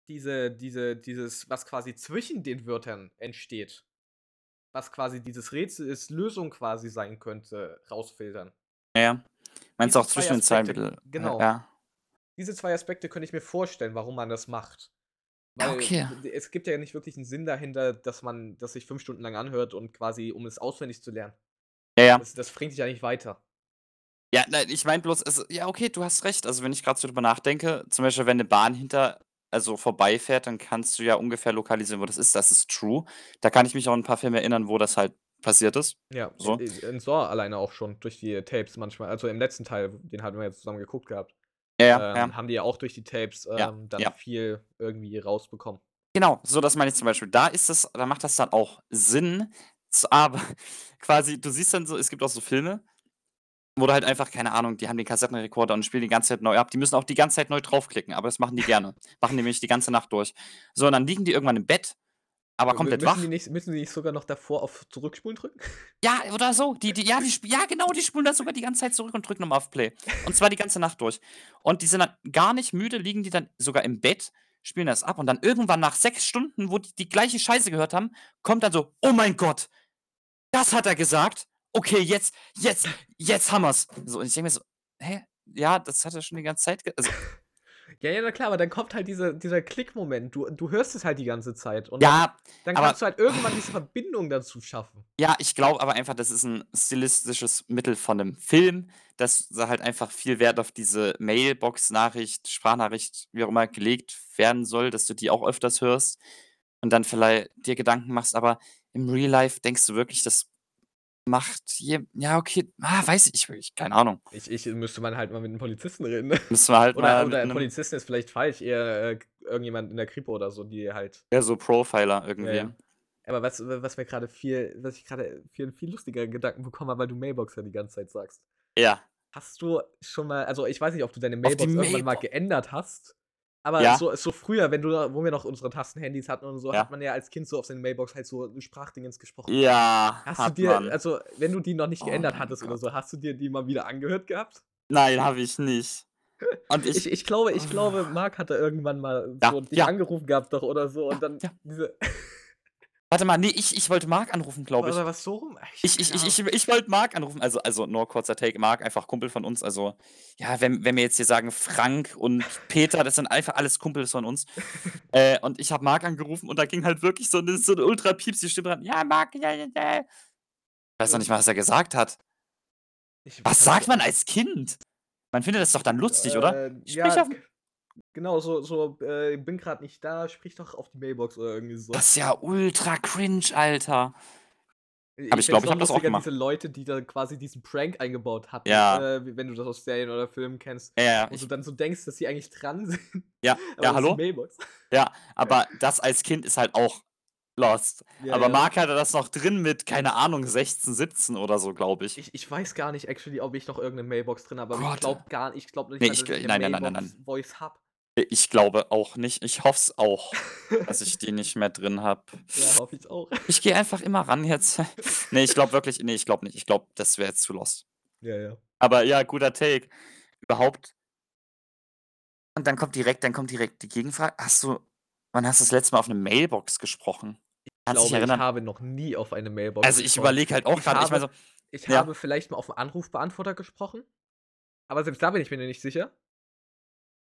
diese diese dieses was quasi zwischen den Wörtern entsteht, was quasi dieses Rätsel ist, Lösung quasi sein könnte, rausfiltern. Ja, ja. Meinst du auch 2 zwischen den Zeilen genau. Ja. Diese 2 Aspekte könnte ich mir vorstellen, warum man das macht. Weil okay. es gibt ja nicht wirklich 'n Sinn dahinter, dass man das sich 5 Stunden lang anhört und quasi um es auswendig zu lernen. Ja, ja. Das das bringt dich ja nicht weiter. Ja, nein, ich meine bloß, es ja, okay, du hast recht. Also, wenn ich grad so drüber nachdenke, zum Beispiel, wenn 'ne Bahn hinter also, vorbeifährt, dann kannst du ja ungefähr lokalisieren, wo das ist. Das ist true. Da kann ich mich auch an 'n paar Filme erinnern, wo das halt passiert ist, Ja, so. in Saw alleine auch schon durch die Tapes manchmal. Also, im letzten Teil, den hatten wir ja zusammen geguckt gehabt, Ja, ja, ähm, ja. haben die ja auch durch die Tapes, Ja, ähm, dann ja. viel irgendwie rausbekommen. Genau, so das meine ich zum Beispiel. Da ist das da macht das dann auch Sinn, aber quasi du siehst dann so es gibt auch so Filme, wo du halt einfach keine Ahnung, die haben den Kassettenrekorder und spielen die ganze Zeit neu ab. Die müssen auch die ganze Zeit neu draufklicken, aber das machen die gerne. Machen die nämlich die ganze Nacht durch. So, und dann liegen die irgendwann im Bett, aber komplett müssen wach. die nicht müssen die nicht sogar noch davor auf Zurückspulen drücken? Ja, oder so. Die die ja, die ja, genau, die spulen da sogar die ganze Zeit zurück und drücken noch mal auf Play. Und zwar die ganze Nacht durch. Und die sind dann gar nicht müde, liegen die dann sogar im Bett, spielen das ab und dann irgendwann nach 6 Stunden, wo die die gleiche Scheiße gehört haben, kommt dann so: „Oh mein Gott, das hat er gesagt. Okay, jetzt jetzt jetzt haben wir's.“ So, und ich denke mir so: „Hä? Ja, das hat er schon die ganze Zeit ge“ also Ja, ja, na klar, aber dann kommt halt dieser dieser Klickmoment. Du du hörst es halt die ganze Zeit und Ja, dann dann aber kannst du halt irgendwann diese Verbindung dazu schaffen. Ja, ich glaube aber einfach, das ist 'n stilistisches Mittel von 'nem Film, dass da halt einfach viel Wert auf diese Mailbox-Nachricht, Sprachnachricht, wie auch immer, gelegt werden soll, dass du die auch öfters hörst und dann vielleicht dir Gedanken machst, aber im Real Life denkst du wirklich, das macht je ja, okay, ah, weiß ich wirklich, keine Ahnung. Ich ich müsste man halt mal mit 'nem Polizisten reden? Müssen wir halt Oder mal oder 'nem Polizisten ist vielleicht falsch, eher, äh, irgendjemand in der Kripo oder so, die halt Ja, so Profiler Ja, irgendwie. ja. Aber was was mir grade viel was ich grade viel viel lustiger Gedanken bekommen habe, weil du Mailboxer die ganze Zeit sagst. Ja. Hast du schon mal also, ich weiß nicht, ob du deine Mailbox irgendwann mal geändert hast, aber Ja. so so früher, wenn du wo wir noch unsere Tastenhandys hatten und so, Ja. hat man ja als Kind so auf seine Mailbox halt so Sprachdingens gesprochen. Ja, Hast du dir man. also, wenn du die noch nicht Oh geändert hattest oder Gott. so, hast du dir die mal wieder angehört gehabt? Nein, habe ich nicht. Und ich Ich ich glaube ich glaube, Marc hat da irgendwann mal Ja, so dich ja. angerufen gehabt doch oder so und dann diese Warte mal, ne, ich ich wollte Marc anrufen, glaube ich. Oder war's so rum? Ich ich ich ich ich wollte Marc anrufen, also also, nur kurzer Take. Marc, einfach Kumpel von uns. Also, ja, wenn wenn wir jetzt hier sagen, Frank und Peter, das sind einfach alles Kumpels von uns. Äh, und ich habe Marc angerufen und da ging halt wirklich so 'ne so 'ne ultra piepsige Stimme ran: „Ja, Marc, ja, ja, ja.“ Ich weiß noch nicht mal, was er gesagt hat. Ich Was sagt man als Kind? Man findet das doch dann lustig, oder? Äh, Sprich ja, auf genau, so so, äh: „Bin grad nicht da, sprich doch auf die Mailbox“ oder irgendwie so. Das ist ja ultra cringe, Alter. Aber ich ich glaube, ich noch habe das auch gemacht. diese Leute, die da quasi diesen Prank eingebaut hatten, Ja. äh, wenn du das aus Serien oder Filmen kennst, Ja, ja, wo ich du dann so denkst, dass sie eigentlich dran sind, Ja, aber ja, hallo? Mailbox. Ja, aber das als Kind ist halt auch lost. Ja, Aber ja. Marc hatte das noch drin mit, keine Ahnung, 16, 17 oder so, glaube ich. Ich ich weiß gar nicht actually, ob ich noch irgend 'ne Mailbox drin habe, aber ich glaube gar ich glaube nicht Ne, ich dass ich 'ne nein, nein, nein, nein, nein. Mailbox-Voice habe. Ich glaube auch nicht. Ich hoffe es auch, dass ich die nicht mehr drin habe. Ja, hoffe ich auch. Ich gehe einfach immer ran jetzt. Ne, ich glaube wirklich ne, ich glaube nicht. Ich glaube, das wäre jetzt zu lost. Ja, ja. Aber ja, guter Take. Überhaupt und dann kommt direkt dann kommt direkt die Gegenfrage. Hast du wann hast du das letzte Mal auf 'ne Mailbox gesprochen? Ich Kannst glaube, ich habe noch nie auf eine Mailbox Also, ich gesprochen. überlege halt auch Ich grade, ich meine habe so ich ja. habe vielleicht mal auf 'n Anrufbeantworter gesprochen, aber selbst da bin ich mir nicht sicher.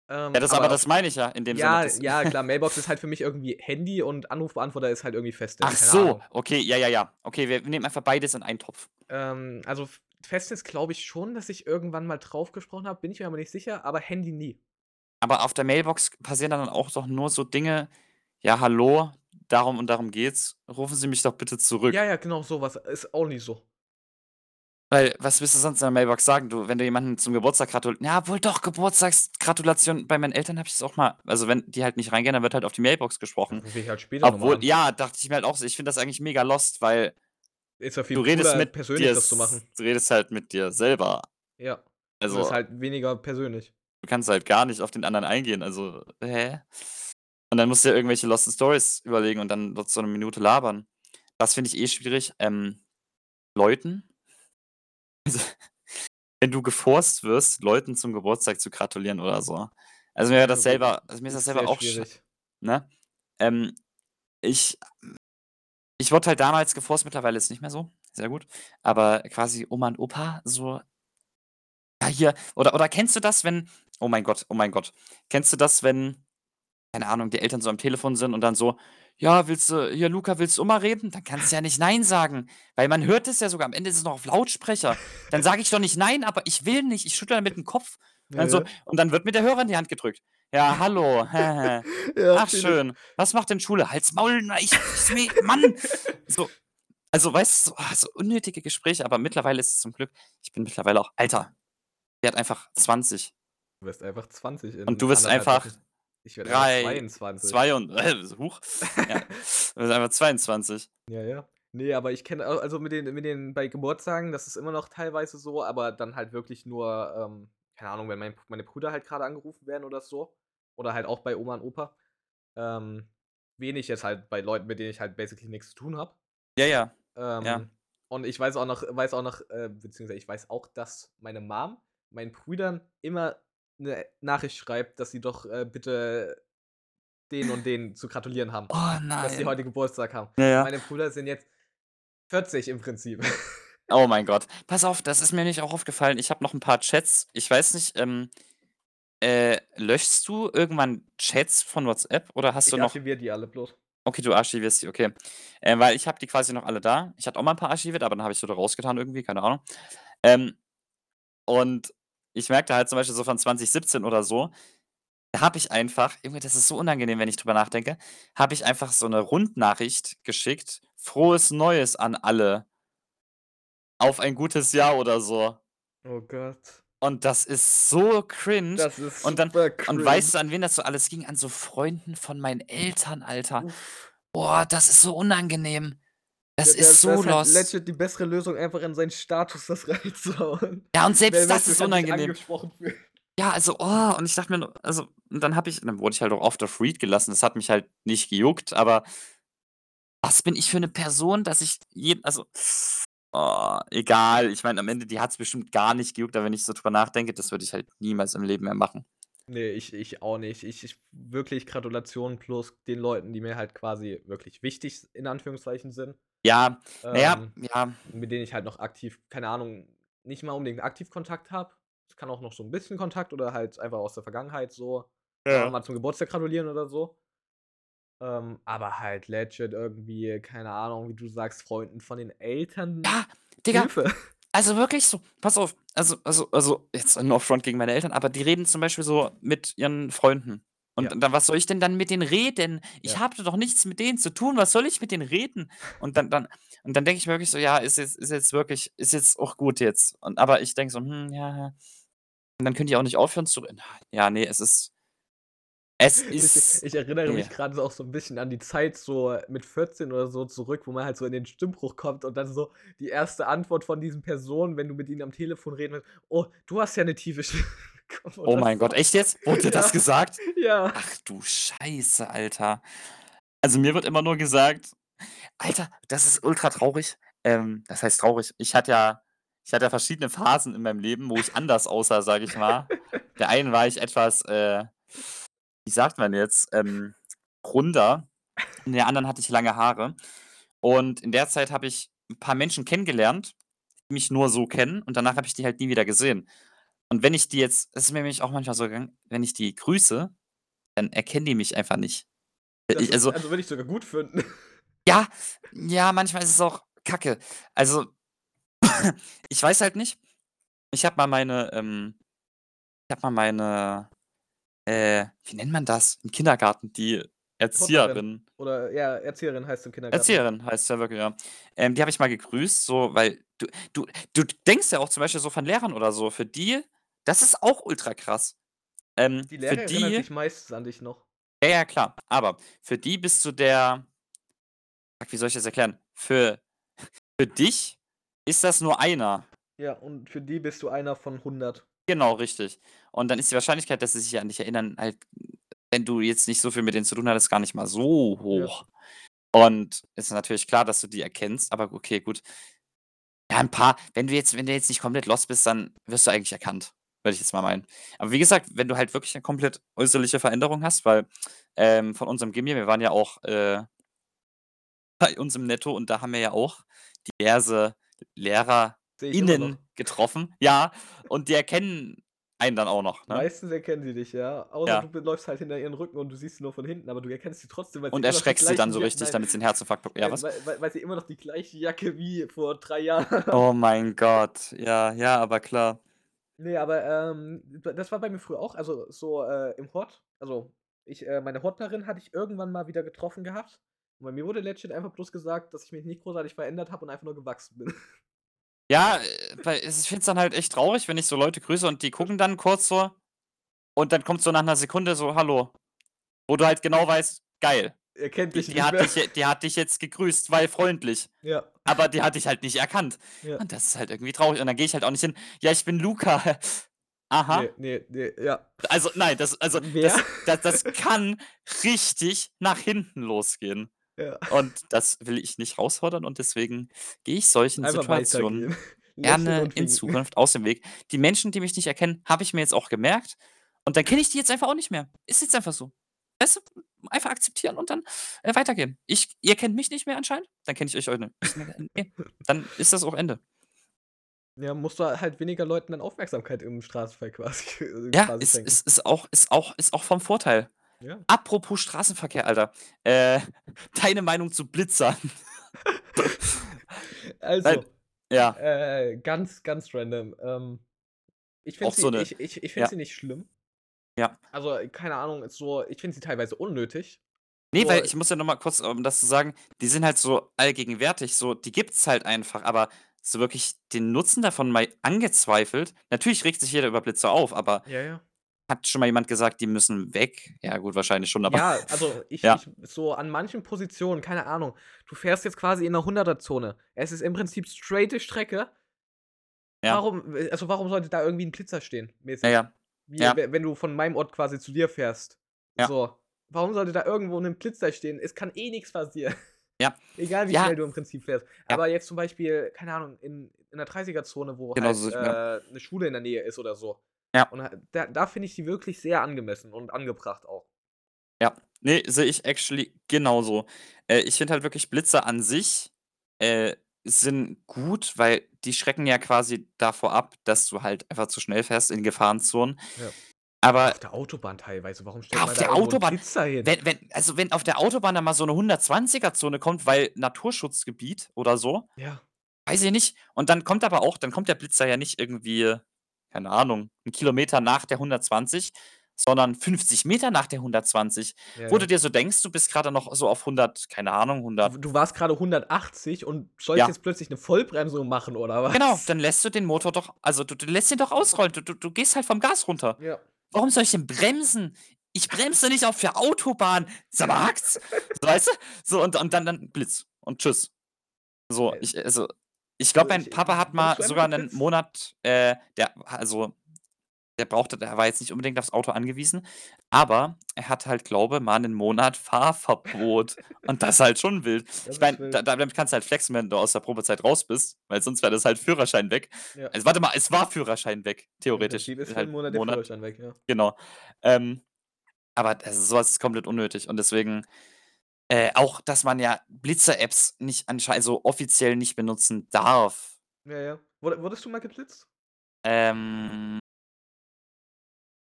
Ähm, Ja, das aber aber das meine ich ja in dem ja, Sinne, ja, klar, Mailbox ist halt für mich irgendwie Handy und Anrufbeantworter ist halt irgendwie Festnetz, Ach so, Ahnung. okay, ja, ja, ja. Okay, wir nehmen einfach beides in einen Topf. Ähm, also, Festnetz glaube ich schon, dass ich irgendwann mal drauf gesprochen habe, bin ich mir aber nicht sicher, aber Handy nie. Aber auf der Mailbox passieren dann auch doch nur so Dinge: „Ja, hallo, darum und darum geht's. Rufen Sie mich doch bitte zurück.“ Ja, ja, genau, so was ist auch nicht so. Weil, was willst du sonst in der Mailbox sagen? Du wenn du jemanden zum Geburtstag gratul ja, wohl doch, Geburtstagsgratulation. Bei meinen Eltern habe ich das auch mal also, wenn die halt nicht reingehen, dann wird halt auf die Mailbox gesprochen. Rufe ich halt später Obwohl an. ja, dachte ich mir halt auch so. Ich finde das eigentlich mega lost, weil Ist ja viel du redest cooler, mit persönlich dir das zu machen. du redest halt mit dir selber. Ja. Und Also ist halt weniger persönlich. du kannst halt gar nicht auf den anderen eingehen. Also, hä? Und dann musst du dir irgendwelche losten Stories überlegen und dann dort so 'ne Minute labern. Das finde ich eh schwierig, ähm, Leuten also, wenn du geforst wirst, Leuten zum Geburtstag zu gratulieren oder so. Also, mir das selber also, mir ist das selber sehr auch sch schwierig. ne? Ähm, ich ich wurde halt damals geforst, mittlerweile ist nicht mehr so, sehr gut. Aber quasi Oma und Opa so ja, hier oder oder kennst du das, wenn oh mein Gott, oh mein Gott. Kennst du das, wenn, keine Ahnung, die Eltern so am Telefon sind und dann so: „Ja, willst du hier, Luca, willst du Oma reden?“ Dann kannst du ja nicht nein sagen, weil man hört es ja sogar. Am Ende ist es noch auf Lautsprecher. Dann sage ich doch nicht nein, aber ich will nicht. Ich schüttle damit 'n Kopf. Ja, Dann so ja. und dann wird mir der Hörer in die Hand gedrückt. „Ja, hallo. Ja, Ach ich. schön. Was macht denn Schule?“ „Halt's Maul, na ich ist mir Mann!“ So, also, weißt du, so ah, so unnötige Gespräche, aber mittlerweile ist es zum Glück ich bin mittlerweile auch Alter, werde einfach 20. Du wirst einfach 20 Und in du wirst 1,5 einfach Wochen. Ich werde einfach 3, 22. 2 und äh, huch. Ja, du wirst einfach 22. Ja, ja. Ne, aber ich kenne also, mit den mit den bei Geburtstagen, das ist immer noch teilweise so, aber dann halt wirklich nur, ähm, keine Ahnung, wenn mein meine Brüder halt grade angerufen werden oder so oder halt auch bei Oma und Opa. Ähm, wenig jetzt halt bei Leuten, mit denen ich halt basically nix zu tun habe. Ja, ja. Ja. Ähm, und ich weiß auch noch weiß auch noch, äh, beziehungsweise ich weiß auch, dass meine Mom meinen Brüdern immer 'ne Nachricht schreibt, dass sie doch, äh, bitte den und den zu gratulieren haben, Oh dass sie nein. heute Geburtstag haben. Ja, ja. Meine Brüder sind jetzt 40 im Prinzip. Oh mein Gott. Pass auf, das ist mir nämlich auch aufgefallen. Ich habe noch 'n paar Chats. Ich weiß nicht, ähm, äh, löschst du irgendwann Chats von WhatsApp oder hast du Ich noch archiviere die alle bloß. Okay, du archivierst die, okay. Ähm, weil ich habe die quasi noch alle da. Ich hatte auch mal 'n paar archiviert, aber dann habe ich sie wieder rausgetan irgendwie, keine Ahnung. Ähm, und ich merkte halt zum Beispiel so von 2017 oder so, da habe ich einfach irgendwie, das ist so unangenehm, wenn ich drüber nachdenke, habe ich einfach so 'ne Rundnachricht geschickt: „Frohes Neues an alle.“ Auf ein gutes Jahr oder so. Oh Gott. Und das ist so cringe. Das ist Und dann super und cringe. weißt du, an wen das so alles ging? An so Freunden von meinen Eltern, Alter. Uff. Boah, das ist so unangenehm. Das ist das das so ist halt legit die bessere Lösung, einfach in seinen Status das reinzuhauen. Ja, und selbst das möchte ist unangenehm. Ja, also, oh, und ich dachte mir also, und dann habe ich dann wurde ich halt auch oft auf read gelassen. Das hat mich halt nicht gejuckt, aber was bin ich für 'ne Person, dass ich jeden also, oh, egal. Ich meine, am Ende, die hat's bestimmt gar nicht gejuckt, aber wenn ich so drüber nachdenke, das würde ich halt niemals im Leben mehr machen. Ne, ich ich auch nicht. Ich ich wirklich Gratulation plus den Leuten, die mir halt quasi wirklich wichtig in Anführungszeichen sind. Ja, na ja, Ähm, ja. mit denen ich halt noch aktiv keine Ahnung, nicht mal unbedingt aktiv Kontakt habe. Es kann auch noch so 'n bisschen Kontakt oder halt einfach aus der Vergangenheit so, Ja. mal zum Geburtstag gratulieren oder so. Ähm, aber halt legit irgendwie, keine Ahnung, wie du sagst, Freunden von den Eltern. Ja, Digga, Hilfe. also, wirklich so. Pass auf, also also also, jetzt no front gegen meine Eltern, aber die reden zum Beispiel so mit ihren Freunden. Und Ja. dann was soll ich denn dann mit denen reden? Ich Ja. habe doch nichts mit denen zu tun. Was soll ich mit denen reden? Und dann dann und dann denke ich mir wirklich so: „Ja, ist jetzt ist jetzt wirklich ist jetzt auch gut jetzt.“ Und aber ich denke so: „Hm, ja, ja.“ Und dann können die auch nicht aufhören zu reden. Ja, ne, es ist es Ich ist ich erinnere mich ne. grade so auch so 'n bisschen an die Zeit so mit 14 oder so zurück, wo man halt so in den Stimmbruch kommt und dann so die erste Antwort von diesen Personen, wenn du mit ihnen am Telefon reden willst: „Oh, du hast ja 'ne tiefe Stimme.“ Oh mein. Gott, echt jetzt? Wurde dir das Ja, gesagt? ja. Ach du Scheiße, Alter. Also, mir wird immer nur gesagt Alter, das ist ultra traurig. Ähm, was heißt traurig? Ich hatte ja ich hatte ja verschiedene Phasen in meinem Leben, wo ich anders aussah, sage ich mal. Der einen war ich etwas, äh, wie sagt man jetzt, ähm, runder. In der anderen hatte ich lange Haare. Und in der Zeit habe ich 'n paar Menschen kennengelernt, die mich nur so kennen und danach habe ich die halt nie wieder gesehen. Und wenn ich die jetzt es ist mir nämlich auch manchmal so gegangen, wenn ich die grüße, dann erkennen die mich einfach nicht. Äh, Das i ist also also, würde ich sogar gut finden. Ja, ja, manchmal ist es auch Kacke. Also, ich weiß halt nicht ich habe mal meine, ähm ich habe mal meine, äh, wie nennt man das im Kindergarten, die Erzieherin oder ja, Erzieherin heißt's im Kindergarten. Erzieherin heißt's ja wirklich, ja. Ähm, die habe ich mal gegrüßt, so, weil du du du denkst ja auch zum Beispiel so von Lehrern oder so, für die das ist auch ultra krass. Ähm, Die Lehrer die sich meistens an dich noch. Ja, ja, klar. Aber für die bist du der wie soll ich das erklären? Für für dich ist das nur einer. Ja, und für die bist du einer von 100. Genau, richtig. Und dann ist die Wahrscheinlichkeit, dass sie sich an dich erinnern, halt, wenn du jetzt nicht so viel mit denen zu tun hattest, gar nicht mal so Ja. hoch. Und ist natürlich klar, dass du die erkennst, aber okay, gut. Ja, 'n paar wenn du jetzt wenn du jetzt nicht komplett lost bist, dann wirst du eigentlich erkannt, würde ich jetzt mal meinen. Aber wie gesagt, wenn du halt wirklich 'ne komplett äußerliche Veränderung hast, weil, ähm, von unserem Gymi wir waren ja auch, äh bei uns im Netto und da haben wir ja auch diverse. LehrerInnen getroffen. Ja, und die erkennen einen dann auch noch, ne? Meistens erkennen sie dich, ja. Außer Ja. du läufst halt hinter ihren Rücken und du siehst sie nur von hinten, aber du erkennst sie trotzdem, weil Und erschreckst sie dann so richtig, nein. damit sie 'n Herzinfarkt bek ja, was? weil weil weil sie immer noch die gleiche Jacke wie vor 3 Jahren. Oh mein Gott. Ja, ja, aber klar. Ne, aber, ähm, das war bei mir früher auch, also so, äh, im Hort. Also, ich äh, meine Hortnerin hatte ich irgendwann mal wieder getroffen gehabt. Und bei mir wurde legit einfach bloß gesagt, dass ich mich nicht großartig verändert habe und einfach nur gewachsen bin. Ja, äh, weil es ich finde es dann halt echt traurig, wenn ich so Leute grüße und die gucken dann kurz so und dann kommt so nach 'ner Sekunde so: „Hallo.“ Wo du halt genau weißt: „Geil.“ Er kennt Die dich die nicht hat mehr. dich die hat dich jetzt gegrüßt, weil freundlich. Ja. Aber die hat dich halt nicht erkannt. Ja. Und das ist halt irgendwie traurig. Und dann gehe ich halt auch nicht hin: „Ja, ich bin Luca.“ Aha. Ne, ne, ne, ja. Also, nein, das also, das das das kann richtig nach hinten losgehen. Ja. Und das will ich nicht herausfordern und deswegen gehe ich solchen Einfach Situationen gerne in. Zukunft aus dem Weg. Die Menschen, die mich nicht erkennen, habe ich mir jetzt auch gemerkt und dann kenne ich die jetzt einfach auch nicht mehr. Ist jetzt einfach so. Weißt du, einfach akzeptieren und dann, äh, weitergehen. Ich ihr kennt mich nicht mehr anscheinend, dann kenne ich euch auch nicht. Ne, dann ist das auch Ende. Ja, musst du halt weniger Leuten dann Aufmerksamkeit im Straßenverkehr quasi äh, Ja, quasi ist schenken. ist ist auch ist auch ist auch vom Vorteil. Ja. Apropos Straßenverkehr, Alter. Äh, deine Meinung zu Blitzern? Also, Weil ja. äh, ganz, ganz random. Ähm, ich finde sie so 'ne ich ich ich ja. sie nicht schlimm. Ja. Also, keine Ahnung, ist so ich finde sie teilweise unnötig. Ne, weil ich muss ja noch mal kurz, um das zu sagen, die sind halt so allgegenwärtig, so die gibt's halt einfach, aber so wirklich den Nutzen davon mal angezweifelt natürlich regt sich jeder über Blitzer auf, aber Ja, ja. hat schon mal jemand gesagt, die müssen weg? Ja gut, wahrscheinlich schon, aber Ja, also ich ja. ich so an manchen Positionen, keine Ahnung, du fährst jetzt quasi in 'ner 100er Zone. Es ist im Prinzip straighte Strecke. Ja. Warum äh, also warum sollte da irgendwie 'n Blitzer stehen, Ja, mäßig? ja. Wie, Ja. we wenn du von meinem Ort quasi zu dir fährst. Ja. So. Warum sollte da irgendwo 'nen Blitzer stehen? Es kann eh nix passieren. Ja. Egal wie Ja. schnell du im Prinzip fährst. Ja. Aber jetzt zum Beispiel, keine Ahnung, in in 'ner 30er Zone, wo Genau halt, so ja. äh, 'ne Schule in der Nähe ist oder so. Ja. Und da da finde ich die wirklich sehr angemessen und angebracht auch. Ja, ne, sehe ich actually genauso. Äh, ich finde halt wirklich Blitzer an sich, äh, sind gut, weil die schrecken ja quasi davor ab, dass du halt einfach zu schnell fährst in Gefahrenzonen. Ja. Aber Auf der Autobahn teilweise, warum stellt Ja, man auf da der Autobahn. Blitzer hin? Wenn wenn also, wenn auf der Autobahn da mal so 'ne 120er Zone kommt, weil Naturschutzgebiet oder so, Ja. weiß ich nicht. Und dann kommt aber auch dann kommt der Blitzer ja nicht irgendwie, keine Ahnung, 'n Kilometer nach der 120, sondern 50 Meter nach der 120, Ja, wo du dir so denkst, du bist grade noch so auf 100, keine Ahnung, 100 Du du warst grade 180 und sollst Ja. jetzt plötzlich 'ne Vollbremsung machen oder was? Genau, dann lässt du den Motor doch also, du du lässt ihn doch ausrollen. Du du du gehst halt vom Gas runter. Ja. Warum soll ich denn bremsen? Ich bremse nicht auf der Autobahn. Sag mal? So, weißt du? So und und dann dann Blitz und tschüss. So, ich also, ich glaube, Also, mein ich Papa hat mal sogar 'nen geblitzt? Monat, äh, der also, der brauchte der war jetzt nicht unbedingt aufs Auto angewiesen, aber er hatte halt, glaube, mal 'nen Monat Fahrverbot. Und das ist halt schon wild. Das Ich meine, da damit kannst du halt flexen, wenn du aus der Probezeit raus bist, weil sonst wäre das halt Führerschein weg. Ja. Also, warte mal, es war Führerschein weg, theoretisch. Prinzip ist Halt Monat der Führerschein weg, ja. Genau. Ähm, aber also, so was ist komplett unnötig und deswegen äh, auch, dass man ja Blitzer-Apps nicht anschei also, offiziell nicht benutzen darf. Ja, ja. Wurde wurdest du mal geblitzt? Ähm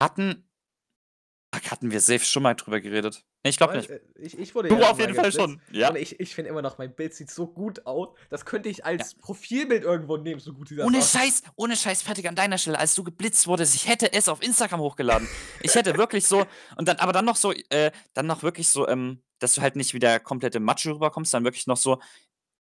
hatten fuck, hatten wir safe schon mal drüber geredet? Ich glaube Weil, nicht. äh, ich ich wurde Du ja auf jeden Fall schon, ja. und ich ich finde immer noch, mein Bild sieht so gut aus. Das könnte ich Ja. als Profilbild irgendwo nehmen, so gut das Ohne aus. Scheiß ohne Scheiß, Patrick, an deiner Stelle, als du geblitzt wurdest, ich hätte es auf Instagram hochgeladen. Ich hätte wirklich so und dann aber dann noch so äh, dann noch wirklich so, ähm, dass du halt nicht wie der komplette Macho rüberkommst, dann wirklich noch so: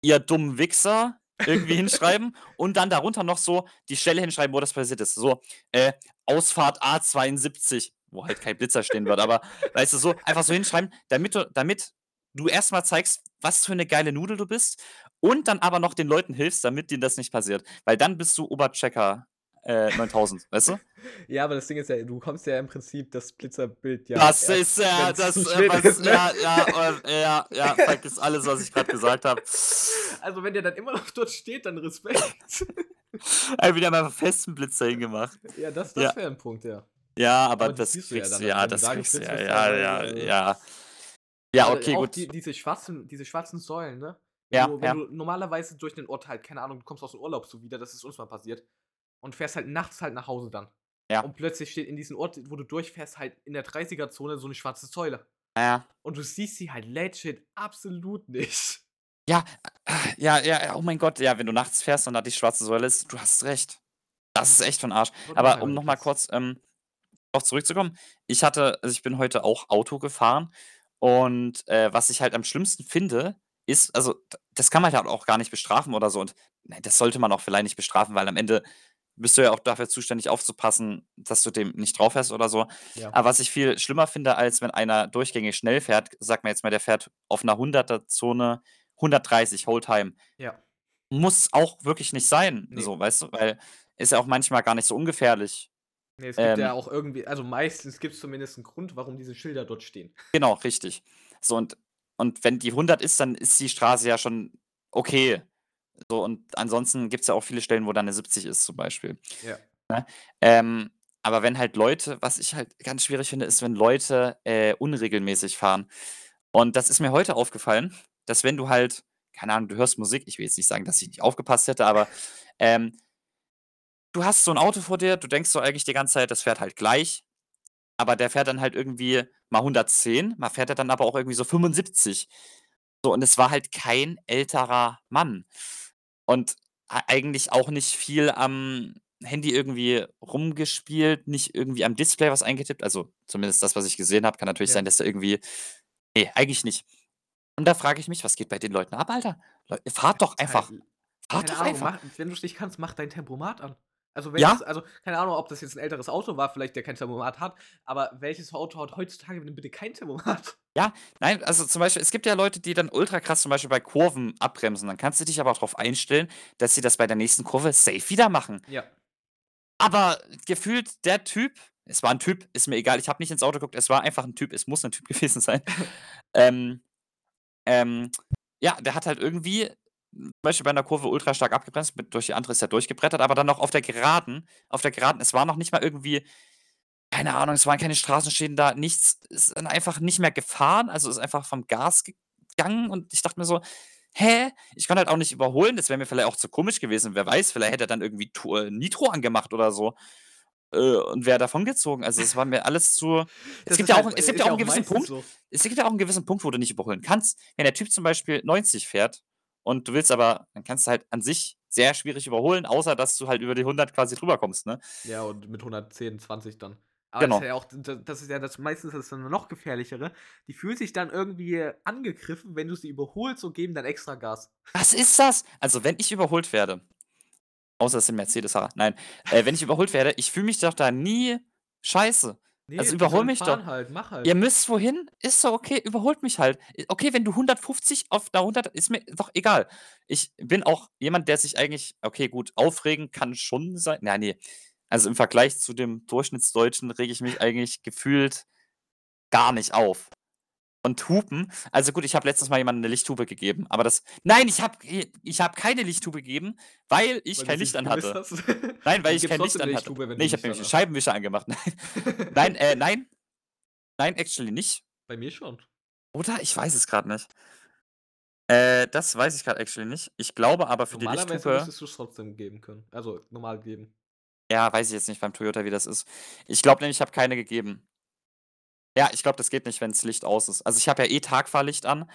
„Ihr dummen Wichser“ irgendwie hinschreiben und dann darunter noch so die Stelle hinschreiben, wo das passiert ist. So, äh, Ausfahrt A72, wo halt kein Blitzer stehen wird, aber weißt du, so einfach so hinschreiben, damit du damit du erst mal zeigst, was für 'ne geile Nudel du bist und dann aber noch den Leuten hilfst, damit denen das nicht passiert. Weil dann bist du Oberchecker, äh, 9000, weißt du? Ja, aber das Ding ist ja, du bekommst ja im Prinzip das Blitzerbild ja Das erst, ist ja das, äh, was ist, ne? ja, ja, äh, ja, ja, vergiss alles, was ich grad gesagt habe. Also, wenn der dann immer noch dort steht, dann Respekt. Einfach wieder mal festen Blitz dahin gemacht. Ja, das Ja. das wäre 'n Punkt, ja. Ja, aber Aber das siehst du ja kriegst dann, also ja, das da kriegst du ja, ja, ja, ja. Ja, okay, auch gut. die diese schwarzen diese schwarzen Säulen, ne? Ja, du wenn ja. du normalerweise durch den Ort halt keine Ahnung, du kommst aus'm Urlaub so wieder, das ist uns mal passiert und fährst halt nachts halt nach Hause dann. Ja. Und plötzlich steht in diesem Ort, wo du durchfährst, halt in der 30er Zone so 'ne schwarze Säule. Ja. Und du siehst sie halt legit absolut nicht. Ja, ja, ja, ja, oh mein Gott, ja, wenn du nachts fährst und da die schwarze Säule ist, du hast recht. Das ist echt für 'n Arsch. Aber um mal noch mal gepasst. kurz, ähm, drauf zurückzukommen, ich hatte also, ich bin heute auch Auto gefahren und, äh, was ich halt am schlimmsten finde, ist also, d das kann man halt auch gar nicht bestrafen oder so und ne, das sollte man auch vielleicht nicht bestrafen, weil am Ende bist du ja auch dafür zuständig aufzupassen, dass du dem nicht drauf fährst oder so. Ja. Aber was ich viel schlimmer finde, als wenn einer durchgängig schnell fährt, sagen wir jetzt mal, der fährt auf 'ner 100er Zone 130 Whole time. Ja. Muss auch wirklich nicht sein, Ne. so, weißt du? Weil ist ja auch manchmal gar nicht so ungefährlich. Ne, es gibt ja Ähm. auch irgendwie also, meistens gibt's zumindest 'n Grund, warum diese Schilder dort stehen. Genau, richtig. So und und wenn die 100 ist, dann ist die Straße ja schon okay. So und ansonsten gibt's ja auch viele Stellen, wo dann 'ne 70 ist zum Beispiel, Ja. ne? Ähm, aber wenn halt Leute was ich halt ganz schwierig finde, ist, wenn Leute, äh, unregelmäßig fahren. Und das ist mir heute aufgefallen, dass wenn du halt keine Ahnung, du hörst Musik ich will jetzt nicht sagen, dass ich nicht aufgepasst hätte, aber, ähm du hast so 'n Auto vor dir, du denkst so eigentlich die ganze Zeit, das fährt halt gleich, aber der fährt dann halt irgendwie mal 110, mal fährt er dann aber auch irgendwie so 75. So, und es war halt kein älterer Mann und ei eigentlich auch nicht viel am Handy irgendwie rumgespielt, nicht irgendwie am Display was eingetippt. Also, zumindest das, was ich gesehen habe. Kann natürlich Ja. sein, dass er irgendwie ne, eigentlich nicht. Und da frage ich mich: „Was geht bei den Leuten ab, Alter? Leu fahrt doch einfach. halt Fahrt doch Ahnung, einfach.“ mach wenn du's nicht kannst, mach dein Tempomat an. Also, wenn Ja. es also, keine Ahnung, ob das jetzt 'n älteres Auto war, vielleicht der kein Tempomat hat, aber welches Auto hat heutzutage denn bitte kein Tempomat? Ja, nein, also, zum Beispiel, es gibt ja Leute, die dann ultra krass zum Beispiel bei Kurven abbremsen. Dann kannst du dich aber auch drauf einstellen, dass sie das bei der nächsten Kurve safe wieder machen. Ja. Aber gefühlt der Typ es war 'n Typ, ist mir egal, ich habe nicht ins Auto geguckt, es war einfach 'n Typ, es muss 'n Typ gewesen sein. Ähm, ähm, ja, der hat halt irgendwie zum Beispiel bei 'ner Kurve ultra stark abgebremst, mit durch die andere ist er durchgebrettert, aber dann noch auf der Geraden auf der Geraden es war noch nicht mal irgendwie keine Ahnung, es waren keine Straßenschäden da, nichts. Ist dann einfach nicht mehr gefahren, also, ist einfach vom Gas gegangen und ich dachte mir so: „Hä?“ Ich konnte halt auch nicht überholen, das wäre mir vielleicht auch zu komisch gewesen. Wer weiß, vielleicht hätte er dann irgendwie Nitro angemacht oder so, äh, und wäre davongezogen. Also, es war mir alles zu es Das gibt ja auch halt es gibt ja auch ja 'n auch gewissen Punkt so. es gibt ja auch 'n gewissen Punkt, wo du nicht überholen kannst. Wenn der Typ zum Beispiel 90 fährt und du willst aber dann kannst du halt an sich sehr schwierig überholen, außer dass du halt über die 100 quasi drüber kommst, ne? Ja, und mit 110, 20 dann. Aber das ist Genau. ja auch das ist ja das meistens ist dann noch gefährlichere. Die fühlen sich dann irgendwie angegriffen, wenn du sie überholst und geben dann extra Gas. Was ist das? Also, wenn ich überholt werde außer es sind Mercedes-Fahrer, nein, äh, wenn ich überholt werde, ich fühle mich doch da nie scheiße. Ne, Also, überhol mich doch. halt, halt. Ihr müsst wohin, ist doch okay, überholt mich halt. Okay, wenn du 150 auf 'ner 100 ist mir doch egal. Ich bin auch jemand, der sich eigentlich okay, gut, aufregen kann schon sein na, ne. Also, im Vergleich zu dem Durchschnittsdeutschen rege ich mich eigentlich gefühlt gar nicht auf. Und Hupen also, gut, ich habe letztens mal jemandem 'ne Lichthupe gegeben, aber das nein, ich habe ich habe keine Lichthupe gegeben, weil ich Weil kein du Licht anhatte. Nein, weil Du ich kein Licht anhatte. Ne, du ich habe nämlich 'n anhast. Scheibenwischer angemacht. Nein. Nein, äh, nein. Nein, actually nicht. Bei mir schon. Oder? Ich weiß es grad nicht. Äh, das weiß ich grad actually nicht. Ich glaube aber für die Normalerweise Lichthupe müsstest du's trotzdem geben können. Also, normal geben. Ja, weiß ich jetzt nicht beim Toyota, wie das ist. Ich glaube nämlich, ich habe keine gegeben. Ja, ich glaube, das geht nicht, wenn's Licht aus ist. Also, ich habe ja eh Tagfahrlicht an,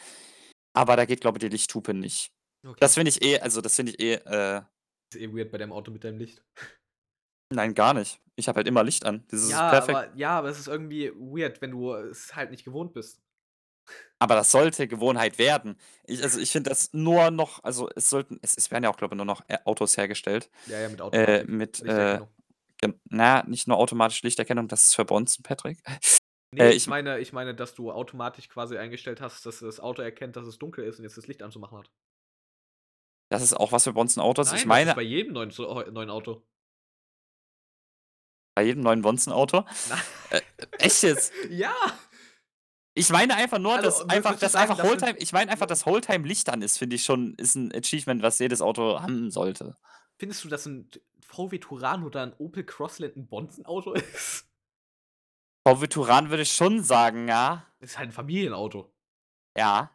aber da geht, glaube ich, die Lichthupe nicht. Das Okay. finde ich eh also, das finde ich eh, äh Ist eh weird bei deinem Auto mit deinem Licht. Nein, gar nicht. Ich habe halt immer Licht an. Das ist Ja, perfekt. aber ja, aber es ist irgendwie weird, wenn du es halt nicht gewohnt bist. Aber das sollte Gewohnheit werden. Ich also, ich finde das nur noch also, es sollten es es werden ja auch, glaube ich, nur noch, äh, Autos hergestellt, Ja, ja, mit äh, Automatik, mit, äh, na nicht nur automatische Lichterkennung, das ist verbonzen, Patrick. Ne, Äh, ich ich meine ich meine, dass du automatisch quasi eingestellt hast, dass das Auto erkennt, dass es dunkel ist und jetzt das Licht anzumachen hat. Das ist auch was für Bonzen-Autos. Nein, Ich das meine ist bei jedem neuen neuen Auto. Bei jedem neuen Bonzen-Auto? Äh, echt jetzt? Ja! Ich meine einfach nur, Also, dass einfach dass sagen, einfach Wholetime ich meine einfach, dass Wholetime Licht an ist, finde ich schon ist 'n Achievement, was jedes Auto haben sollte. findest du, dass 'n t VW Touran oder 'n Opel Crossland 'n Bonzenauto ist? VW Touran würde ich schon sagen, ja. Ist halt 'n Familienauto. Ja.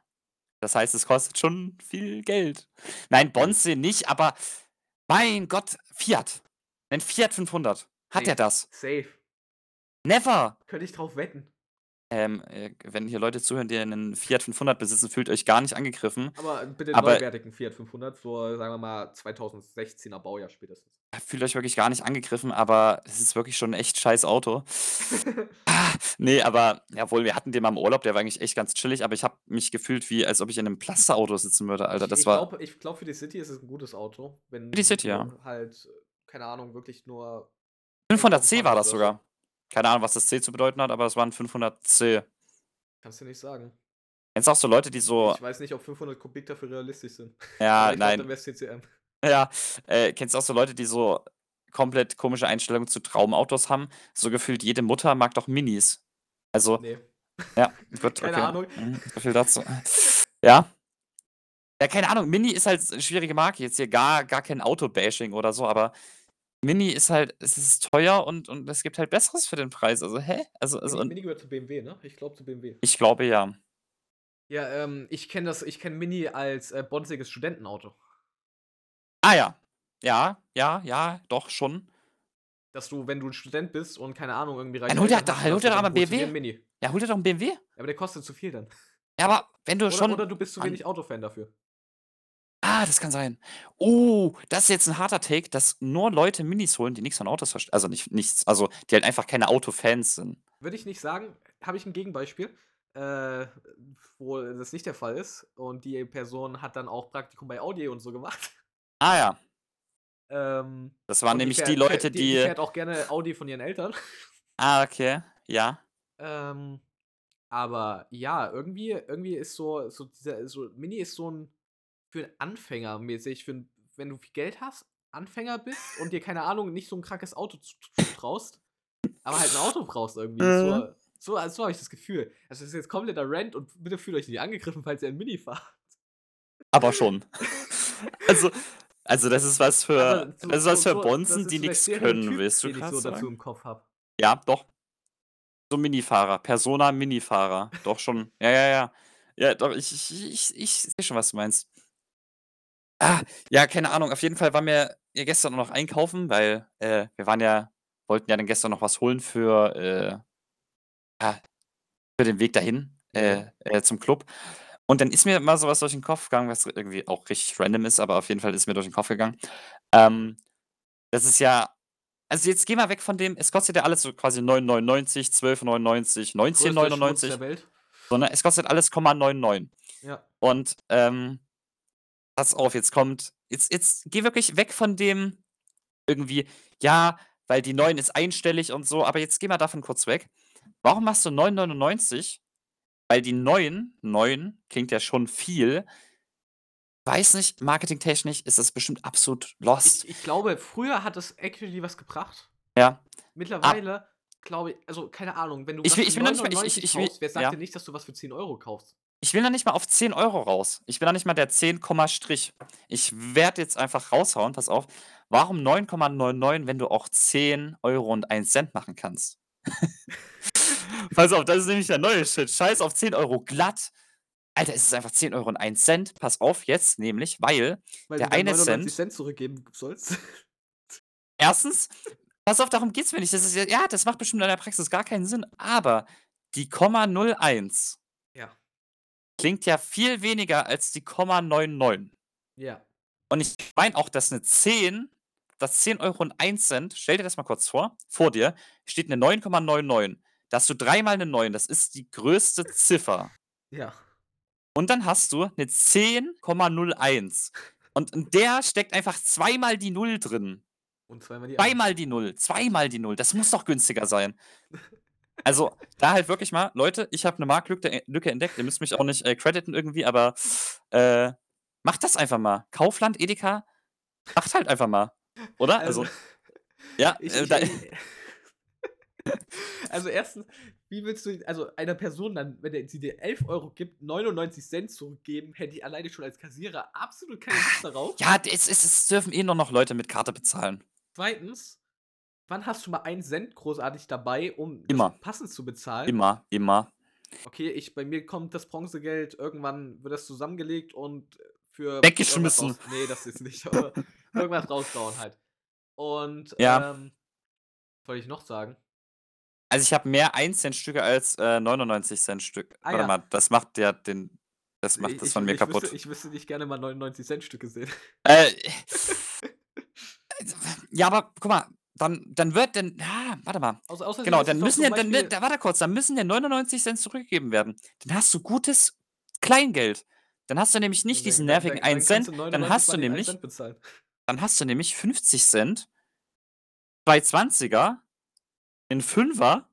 Das heißt, es kostet schon viel Geld. Nein. Bonze nicht, aber mein Gott, Fiat. 'Nen Fiat 500. Hat der Safe, das? safe. Never. Könnte ich drauf wetten. Ähm, äh, wenn hier Leute zuhören, die einen Fiat 500 besitzen, fühlt euch gar nicht angegriffen. Aber bitte 'n Aber neuwertigen Fiat 500, so, sagen wir mal, 2016er Baujahr spätestens. Fühlt euch wirklich gar nicht angegriffen, aber es ist wirklich schon 'n echt scheiß Auto. Ah, ne, aber jawohl, wir hatten den mal im Urlaub, der war eigentlich echt ganz chillig, aber ich habe mich gefühlt, wie als ob ich in 'nem Pflasterauto sitzen würde, Alter. Ich Das ich war glaube ich glaube, für die City ist es 'n gutes Auto, wenn Für die City, ja. halt, keine Ahnung, wirklich nur 500 10.000 C fahren war willst das sogar. Keine Ahnung, was das C zu bedeuten hat, aber es war 'n 500 C. Kannst dir nicht sagen. Kennst du auch so Leute, die so Ich weiß nicht, ob 500 Kubik dafür realistisch sind. Ja, nein. dann CCM. Ja, äh, kennst du auch so Leute, die so komplett komische Einstellungen zu Traumautos haben? So gefühlt jede Mutter mag doch Minis. Also Ne. ja, gut, Keine okay. Ahnung. Mhm, so viel dazu. Ja. Ja, keine Ahnung, Mini ist halt 'ne schwierige Marke, jetzt hier gar gar kein Auto-Bashing oder so, aber Mini ist halt es ist teuer und und es gibt halt Besseres für den Preis. Also, hä? Also also Mini und Mini gehört zu BMW, ne? Ich glaube zu BMW. Ich glaube, ja. Ja, ähm, ich kenne das ich kenne Mini als, äh, bonziges Studentenauto. Ah ja. Ja, ja, ja, doch schon. Dass du, wenn du 'n Student bist und, keine Ahnung, irgendwie Dann reiche hol dir Eltern da hast hol dir doch mal dann 'n holst du dir BMW. Mini. Ja, hol dir doch 'n BMW. Ja, aber der kostet zu viel dann. Ja, aber wenn du Oder schon oder du bist zu wenig Autofan dafür. Ah, das kann sein. Oh, das ist jetzt 'n harter Take, dass nur Leute Minis holen, die nix von Autos verst also, nicht nichts also, die halt einfach keine Autofans sind. Würde ich nicht sagen. Habe ich 'n Gegenbeispiel, äh, wo das nicht der Fall ist und die Person hat dann auch Praktikum bei Audi und so gemacht. Ah ja. Ähm, Das waren und die nämlich fährt die Leute, fährt die die die fährt auch gerne Audi von ihren Eltern. Ah, okay, ja. Ähm, aber ja, irgendwie irgendwie ist so so dieser so Mini ist so 'n für 'n Anfänger mäßig, für 'n wenn du viel Geld hast, Anfänger bist und dir, keine Ahnung, nicht so 'n krankes Auto zu zutraust, aber halt 'n Auto brauchst irgendwie. Mhm. So so so habe ich das Gefühl. Also, das ist jetzt kompletter Rant und bitte fühlt euch nicht angegriffen, falls ihr ein Mini fahrt. Aber schon. Also also, das ist was für so das ist was für so Bonzen, die nix können, Stereotyp, willst du den ich so dazu im Kopf habe. Ja, doch. So Minifahrer, Persona Minifahrer, doch schon. Ja, ja, ja. Ja, doch, ich ich ich ich sehe schon, was du meinst. Ah, ja, keine Ahnung. Auf jeden Fall waren wir ja gestern noch einkaufen, weil, äh, wir waren ja wollten ja dann gestern noch was holen für, äh ja, für den Weg dahin, äh, Ja. äh, zum Club. Und dann ist mir mal so was durch den Kopf gegangen, was irgendwie auch richtig random ist, aber auf jeden Fall ist mir durch den Kopf gegangen. Ähm, das ist ja also, jetzt geh mal weg von dem es kostet ja alles so quasi 9,99, 12,99, Größter Schmutz 19,99, der Welt. sondern es kostet alles 0,99. Ja. Und, ähm, pass auf, jetzt kommt jetzt jetzt geh wirklich weg von dem irgendwie, ja, weil die 9 ist einstellig und so, aber jetzt geh mal davon kurz weg. Warum machst du 9,99? Weil die 9 9 klingt ja schon viel. Weiß nicht, marketingtechnisch ist das bestimmt absolut lost. Ich ich glaube, früher hat es actually was gebracht. Ja. Ah Mittlerweile glaube i also, keine Ahnung, wenn du Ich was will ich will noch nicht mal ich ich 9,99 ich will kaufst, wer sagt ja. denn nicht, dass du was für 10 € kaufst? Ich will noch nicht mal auf 10 € raus. Ich bin noch nicht mal der 10 Komma Strich. Ich werde jetzt einfach raushauen, pass auf. Warum 9,99, wenn du auch 10 € und 1 Cent machen kannst? Pass auf, das ist nämlich der neue Shit. Scheiß auf 10 € glatt. Alter, es ist einfach 10 € und 1 Cent. Pass auf jetzt nämlich, weil Weil der du dann eine 99 Cent Cent zurückgeben sollst? 1. pass auf, darum geht's mir nicht. Das ist ja ja, das macht bestimmt in der Praxis gar keinen Sinn, aber die Komma 01 Ja. Klingt ja viel weniger als die Komma 99. Ja. Und ich meine auch, dass 'ne 10 dass 10 € und 1 Cent stell dir das mal kurz vor, vor dir steht 'ne 9,99. Da hast du dreimal 'ne 9, das ist die größte Ziffer. Ja. Und dann hast du 'ne 10,01 und in der steckt einfach zweimal die 0 drin. Und zweimal die 1. Zweimal die 0, zweimal die 0. Das muss doch günstiger sein. Also, da halt wirklich mal Leute, ich habe 'ne Marktlücke e Lücke entdeckt. Ihr müsst mich auch nicht, äh, crediten irgendwie, aber, äh, macht das einfach mal. Kaufland, Edeka, macht halt einfach mal, oder? Also, Also ja, ich äh, da also, 1. wie willst du also einer Person dann, wenn sie dir 11 Euro gibt, 99 Cent zurückgeben, hätte ich alleine schon als Kassierer absolut keine Lust darauf. Ja, es es es dürfen eh nur noch Leute mit Karte bezahlen. 2. wann hast du mal 1 Cent großartig dabei, um das Immer. passend zu bezahlen? Immer, immer. Okay, ich bei mir kommt das Bronzegeld, irgendwann wird das zusammengelegt und für Weggeschmissen. raus ne, das jetzt nicht, aber irgendwas rausgehauen halt. Und, Ja. ähm was wollte ich noch sagen? Also, ich habe mehr 1 Cent-Stücke als, äh, 99 Cent-Stück. Ah Warte ja. mal, das macht ja den das macht das ich von mir ich kaputt. wüsste ich wüsste nicht gerne mal 99 Cent Stücke sehen. Äh, ja, aber guck mal, dann dann wird denn ah, warte mal. Außer außerdem Genau, dann müssen ja dann Beispiel da warte kurz, dann müssen ja 99 Cent zurückgegeben werden. Dann hast du gutes Kleingeld. Dann hast du nämlich nicht diesen dann nervigen dann 1 kannst Cent, dann 99 hast du 1 nämlich Cent dann hast du nämlich 50 Cent, 2 Zwanziger, 'n Fünfer,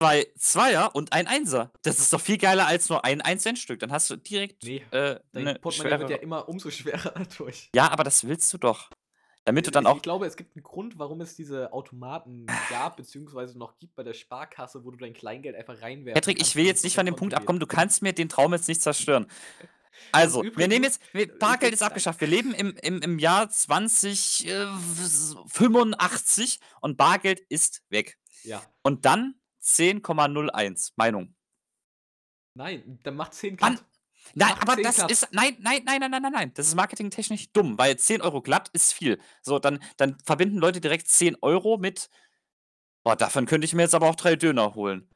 2 Zweier und ein Einser. Das ist doch viel geiler als nur ein 1-Cent-Stück. Dann hast du direkt, Ne, äh, dein Portemonnaie wird ja immer umso schwerer dadurch. Ja, aber das willst du doch. Damit du dann Ich auch ich glaube, es gibt 'n Grund, warum es diese Automaten gab beziehungsweise noch gibt bei der Sparkasse, wo du dein Kleingeld einfach reinwerfen Patrick, ich will jetzt nicht von dem Punkt abkommen. Du kannst mir den Traum jetzt nicht zerstören. Also, wir nehmen übrigens jetzt wir Bargeld übrigens ist abgeschafft. Wir leben im im im Jahr 20, äh, s 85 und Bargeld ist weg. Ja. Und dann 10,01. Meinung. Nein, dann mach 10 Wann? glatt. Nein, aber 10 das glatt. ist nein, nein, nein, nein, nein, nein, nein. Das ist marketingtechnisch dumm, weil 10 € glatt ist viel. So, dann dann verbinden Leute direkt 10 € mit: „Boah, davon könnte ich mir jetzt aber auch 3 Döner holen.“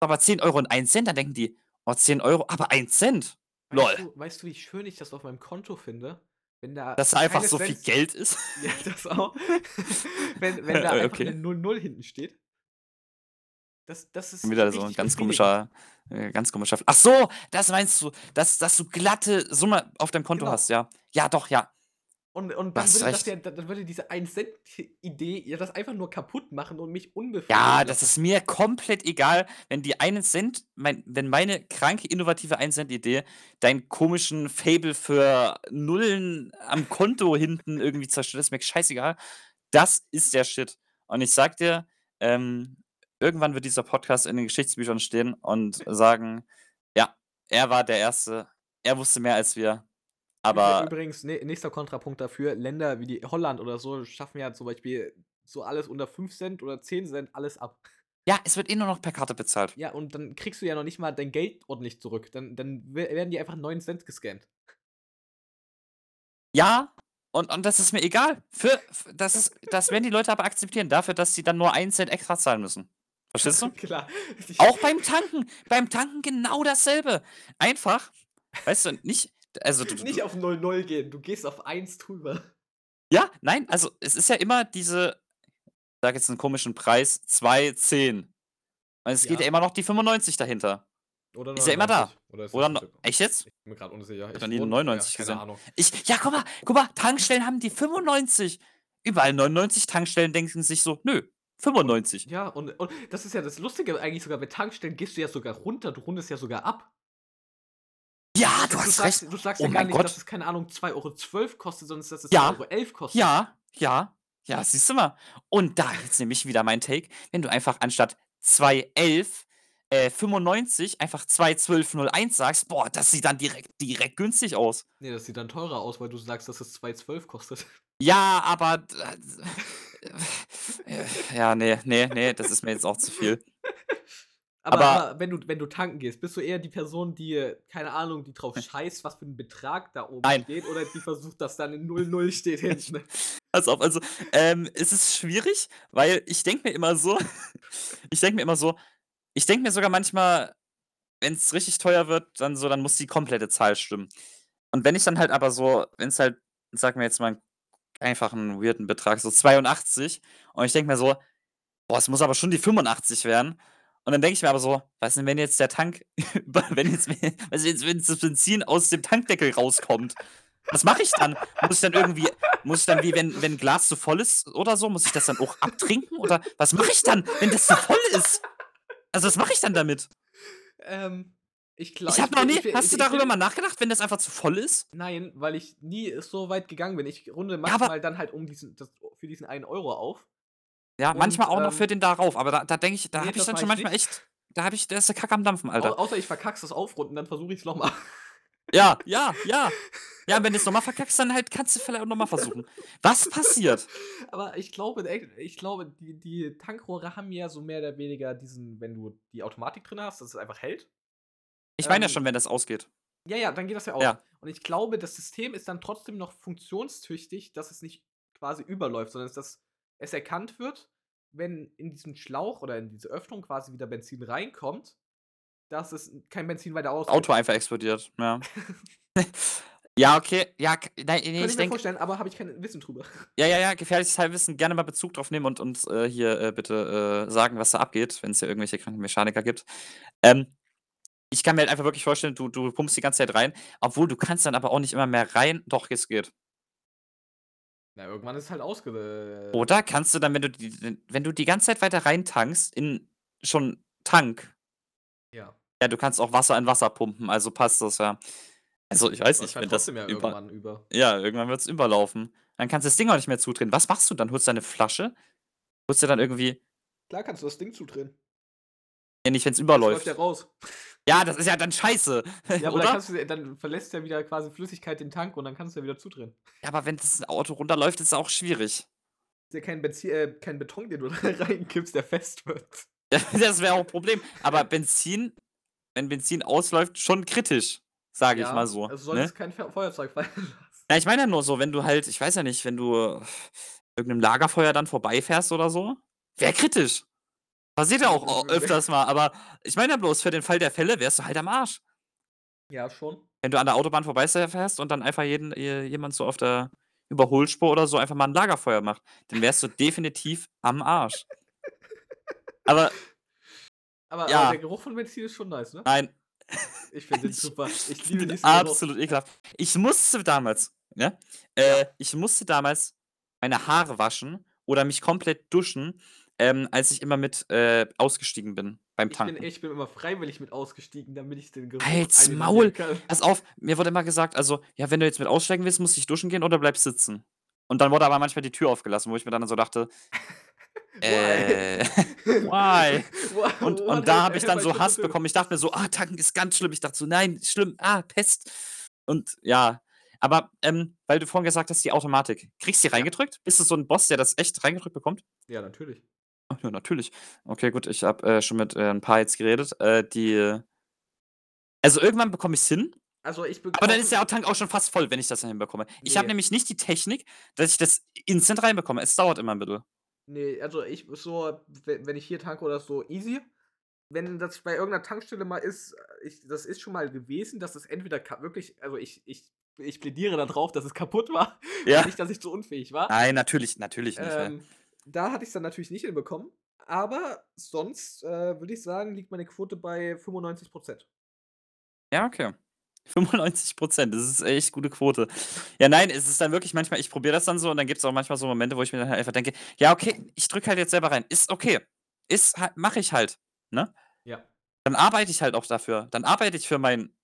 Aber 10 € und 1 Cent, dann denken die: „Oh, 10 €, aber 1 Cent. Weißt Lol.“ du weißt du, wie schön ich das auf meinem Konto finde? Wenn da Dass da einfach so viel Cents Geld ist? Ja, das auch. Wenn wenn da Äh, einfach okay. 'ne 00 hinten steht. Das das ist Wieder so 'n richtig ganz komischer äh, ganz komischer Ach so, das meinst du, dass dass du glatte Summe auf deinem Konto Genau. hast, ja. Ja, doch, ja. Und und dann würde das ja dann würde diese 1 Cent Idee ja das einfach nur kaputt machen und mich Ja, unbefriedigt das lassen. ist mir komplett egal, wenn die 1 Cent mein wenn meine kranke, innovative 1 Cent Idee deinen komischen Faible für Nullen am Konto hinten irgendwie zerstört, ist mir scheißegal. Das ist der Shit. Und ich sage dir, ähm, irgendwann wird dieser Podcast in den Geschichtsbüchern stehen und sagen: „Ja, er war der Erste. Er wusste mehr als wir.“ Übri Aber übrigens, nä nächster Kontrapunkt dafür, Länder wie die Holland oder so schaffen ja zum Beispiel so alles unter 5 Cent oder 10 Cent alles ab. Ja, es wird eh nur noch per Karte bezahlt. Ja, und dann kriegst du ja noch nicht mal dein Geld ordentlich zurück. Dann dann we werden die einfach 9 Cent gescammt. Ja, und und das ist mir egal. Für f das das werden die Leute aber akzeptieren dafür, dass sie dann nur 1 Cent extra zahlen müssen. Verstehst du? Klar. Auch beim Tanken. Beim Tanken genau dasselbe. Einfach, weißt du, nicht also du du Nicht auf 00 gehen, du gehst auf 1 drüber. Ja, nein, also es ist ja immer diese ich sage jetzt 'n komischen Preis, 2,10. Und es geht ja Ja. immer noch die 95 dahinter. Oder Ist ja immer da. 99. Oder ist Oder no echt jetzt? Ich bin mir grad unsicher. Ich habe nie 'ne wohne 99 ja, gesehen. Ahnung. Ich ja, guck mal, guck mal, Tankstellen haben die 95. Überall 99, Tankstellen denken sich so: „Nö, 95.“ ja, und und das ist ja das Lustige eigentlich sogar bei Tankstellen gehst du ja sogar runter, du rundest ja sogar ab. Ja, Du du du hast sagst recht. du sagst Oh ja gar nicht, dass Gott. es, keine Ahnung, 2,12 € kostet, sondern dass es Ja. 2,11 € kostet. Ja, ja, ja, siehst du mal. Und da jetzt nämlich wieder mein Take, wenn du einfach anstatt 2,11, äh, 95 einfach 2,12,01 sagst, boah, das sieht dann direkt direkt günstig aus. Ne, das sieht dann teurer aus, weil du sagst, dass es 2,12 € kostet. Ja, aber äh, ja, ne, ne, ne, das ist mir jetzt auch zu viel. Aber Aber aber wenn du wenn du tanken gehst, bist du eher die Person, die, keine Ahnung, die drauf scheißt, was für 'n Betrag da oben Nein. steht oder die versucht, dass da 'ne 00 steht hinten? Pass auf, also, ähm, es ist schwierig, weil ich denke mir immer so ich denke mir immer so ich denke mir sogar manchmal, wenn's richtig teuer wird, dann so, dann muss die komplette Zahl stimmen. Und wenn ich dann halt aber so wenn's halt, sagen wir jetzt mal einfach 'n weirden Betrag, so 82 und ich denke mir so: „Boah, es muss aber schon die 85 werden.“ Und dann denke ich mir aber so: „Was denn, wenn jetzt der Tank wenn jetzt was jetzt, wenn das Benzin aus dem Tankdeckel rauskommt? Was mache ich dann? Muss ich dann irgendwie muss ich dann wie wenn wenn Glas zu voll ist oder so, muss ich das dann auch abtrinken oder was mache ich dann, wenn das zu voll ist? Also, was mache ich dann damit?“ Ähm, ich glau Ich ich habe noch nie ich hast ich du ich darüber mal nachgedacht, wenn das einfach zu voll ist? Nein, weil ich nie so weit gegangen bin. Ich runde Ja, aber maximal dann halt um diesen das für diesen einen Euro auf. Ja, Und, manchmal auch noch für ähm den darauf, aber da da denke ich da Ne, habe ich dann schon ich manchmal nicht. echt da habe ich da ist der Kacke am Dampfen, Au Alter. außer ich verkacke das Aufrunden, dann versuche ich's noch mal. Ja, ja, ja. Ja, wenn du's noch mal verkackst, dann halt kannst du vielleicht auch noch mal versuchen. Was passiert? Aber ich glaube ich glaube, die die Tankrohre haben ja so mehr oder weniger diesen wenn du die Automatik drin hast, dass es einfach hält. Ich meine ja Ähm schon, wenn das ausgeht. Ja, ja, dann geht das ja aus. Ja. Und ich glaube, das System ist dann trotzdem noch funktionstüchtig, dass es nicht quasi überläuft, sondern dass es erkannt wird, wenn in diesen Schlauch oder in diese Öffnung quasi wieder Benzin reinkommt, dass es kein Benzin weiter ausgeht. Auto einfach explodiert, ja. Ja, okay. Ja, nein, ne, Könnte ich ich mir vorstellen, aber habe ich kein Wissen drüber. Ja, ja, ja, gefährliches Halbwissen, gerne mal Bezug drauf nehmen und uns, äh, hier, äh, bitte, äh, sagen, was da abgeht, wenn's hier irgendwelche kranken Mechaniker gibt. Ähm, ich kann mir halt einfach wirklich vorstellen, du du pumpst die ganze Zeit rein, obwohl du kannst dann aber auch nicht immer mehr rein doch, es geht. Na, irgendwann ist es halt ausge Oder kannst du dann, wenn du die wenn du die ganze Zeit weiter reintankst in schon Tank Ja. ja, du kannst auch Wasser in Wasser pumpen, also passt das ja. Also, ich weiß nicht, wenn das ja über irgendwann über. ja, irgendwann wird's überlaufen. Dann kannst du das Ding auch nicht mehr zudrehen. Was machst du dann? Holst du dir 'ne Flasche? Holst dir dann irgendwie Klar kannst du das Ding zudrehen. Ja, nicht, Das läuft überläuft. ja raus. Ja, das ist ja dann scheiße, Ja, aber dann du dann verlässt ja wieder quasi Flüssigkeit den Tank und dann kannst du ja wieder zudrehen. Ja, aber wenn das Auto runterläuft, ist es auch schwierig. Ist ja kein Benzi äh, kein Beton, den du da reinkippst, der fest wird. Das wäre auch 'n Problem. Aber Benzin wenn Benzin ausläuft, schon kritisch, sage ich Ja, mal so, also ne? solltest kein Fe Feuerzeug fallen lassen. Ja, ich meine ja nur so, wenn du halt ich weiß ja nicht, wenn du irgend 'nem Lagerfeuer dann vorbeifährst oder so, wäre kritisch. Passiert ja auch o öfters mal, aber ich meine ja bloß, für den Fall der Fälle wärst du halt am Arsch. Ja, schon. Wenn du an der Autobahn vorbei s fährst und dann einfach jeden jemand so auf der Überholspur oder so einfach mal 'n Lagerfeuer macht, dann wärst du definitiv am Arsch. Aber Aber Ja. aber der Geruch von Benzin ist schon nice, ne? Nein. Ich finde den super. Ich finde liebe den Geruch. absolut ekelhaft. Ich musste damals, ne äh, Ja. ich musste damals meine Haare waschen oder mich komplett duschen, ähm, als ich immer mit, äh, ausgestiegen bin beim Ich bin Tanken. ich bin immer freiwillig mit ausgestiegen, damit ich den Geruch Halt's Maul! Pass auf, mir wurde immer gesagt, also: „Ja, wenn du jetzt mit aussteigen willst, musst du dich duschen gehen oder bleibst sitzen.“ Und dann wurde aber manchmal die Tür aufgelassen, wo ich mir dann so dachte: Why? „Äh, why?“ Wha Und und da habe ich dann so Hass bekommen. Ich dachte mir so: „Ah, tanken ist ganz schlimm.“ Ich dachte so: „Nein, schlimm, ah, Pest.“ Und ja, aber, ähm, weil du vorhin gesagt hast, die Automatik. Kriegst du die reingedrückt? Bist du so 'n Boss, der das echt reingedrückt bekommt? Ja, natürlich. Ach ja, natürlich. Okay, gut, ich habe, äh, schon mit, äh, 'n paar jetzt geredet, äh, die also, irgendwann bekomme ich's hin, Also, ich aber dann bekomme ist der Tank auch schon fast voll, wenn ich das dann hinbekomme. Ich habe Ne. nämlich nicht die Technik, dass ich das instant reinbekomme. Es dauert immer 'n bisschen. Ne, also, ich so, we wenn ich hier tanke oder so, easy. Wenn das bei irgend 'ner Tankstelle mal ist ich das ist schon mal gewesen, dass es entweder ka wirklich also, ich ich ich plädiere da drauf, dass es kaputt war, Ja. nicht, dass ich zu unfähig war. Nein, natürlich natürlich nicht, ne? Ähm, da hatte ich's dann natürlich nicht hinbekommen, aber sonst, äh, würde ich sagen, liegt meine Quote bei 95 %. Ja, okay. 95% das ist echt gute Quote. Ja, nein, es ist dann wirklich manchmal ich probiere das dann so und dann gibt's auch manchmal so Momente, wo ich mir dann halt einfach denke: „Ja, okay, ich drücke halt jetzt selber rein. Ist okay. Ist ha mache ich halt“, ne? Ja. Dann arbeite ich halt auch dafür. Dann arbeite ich für mein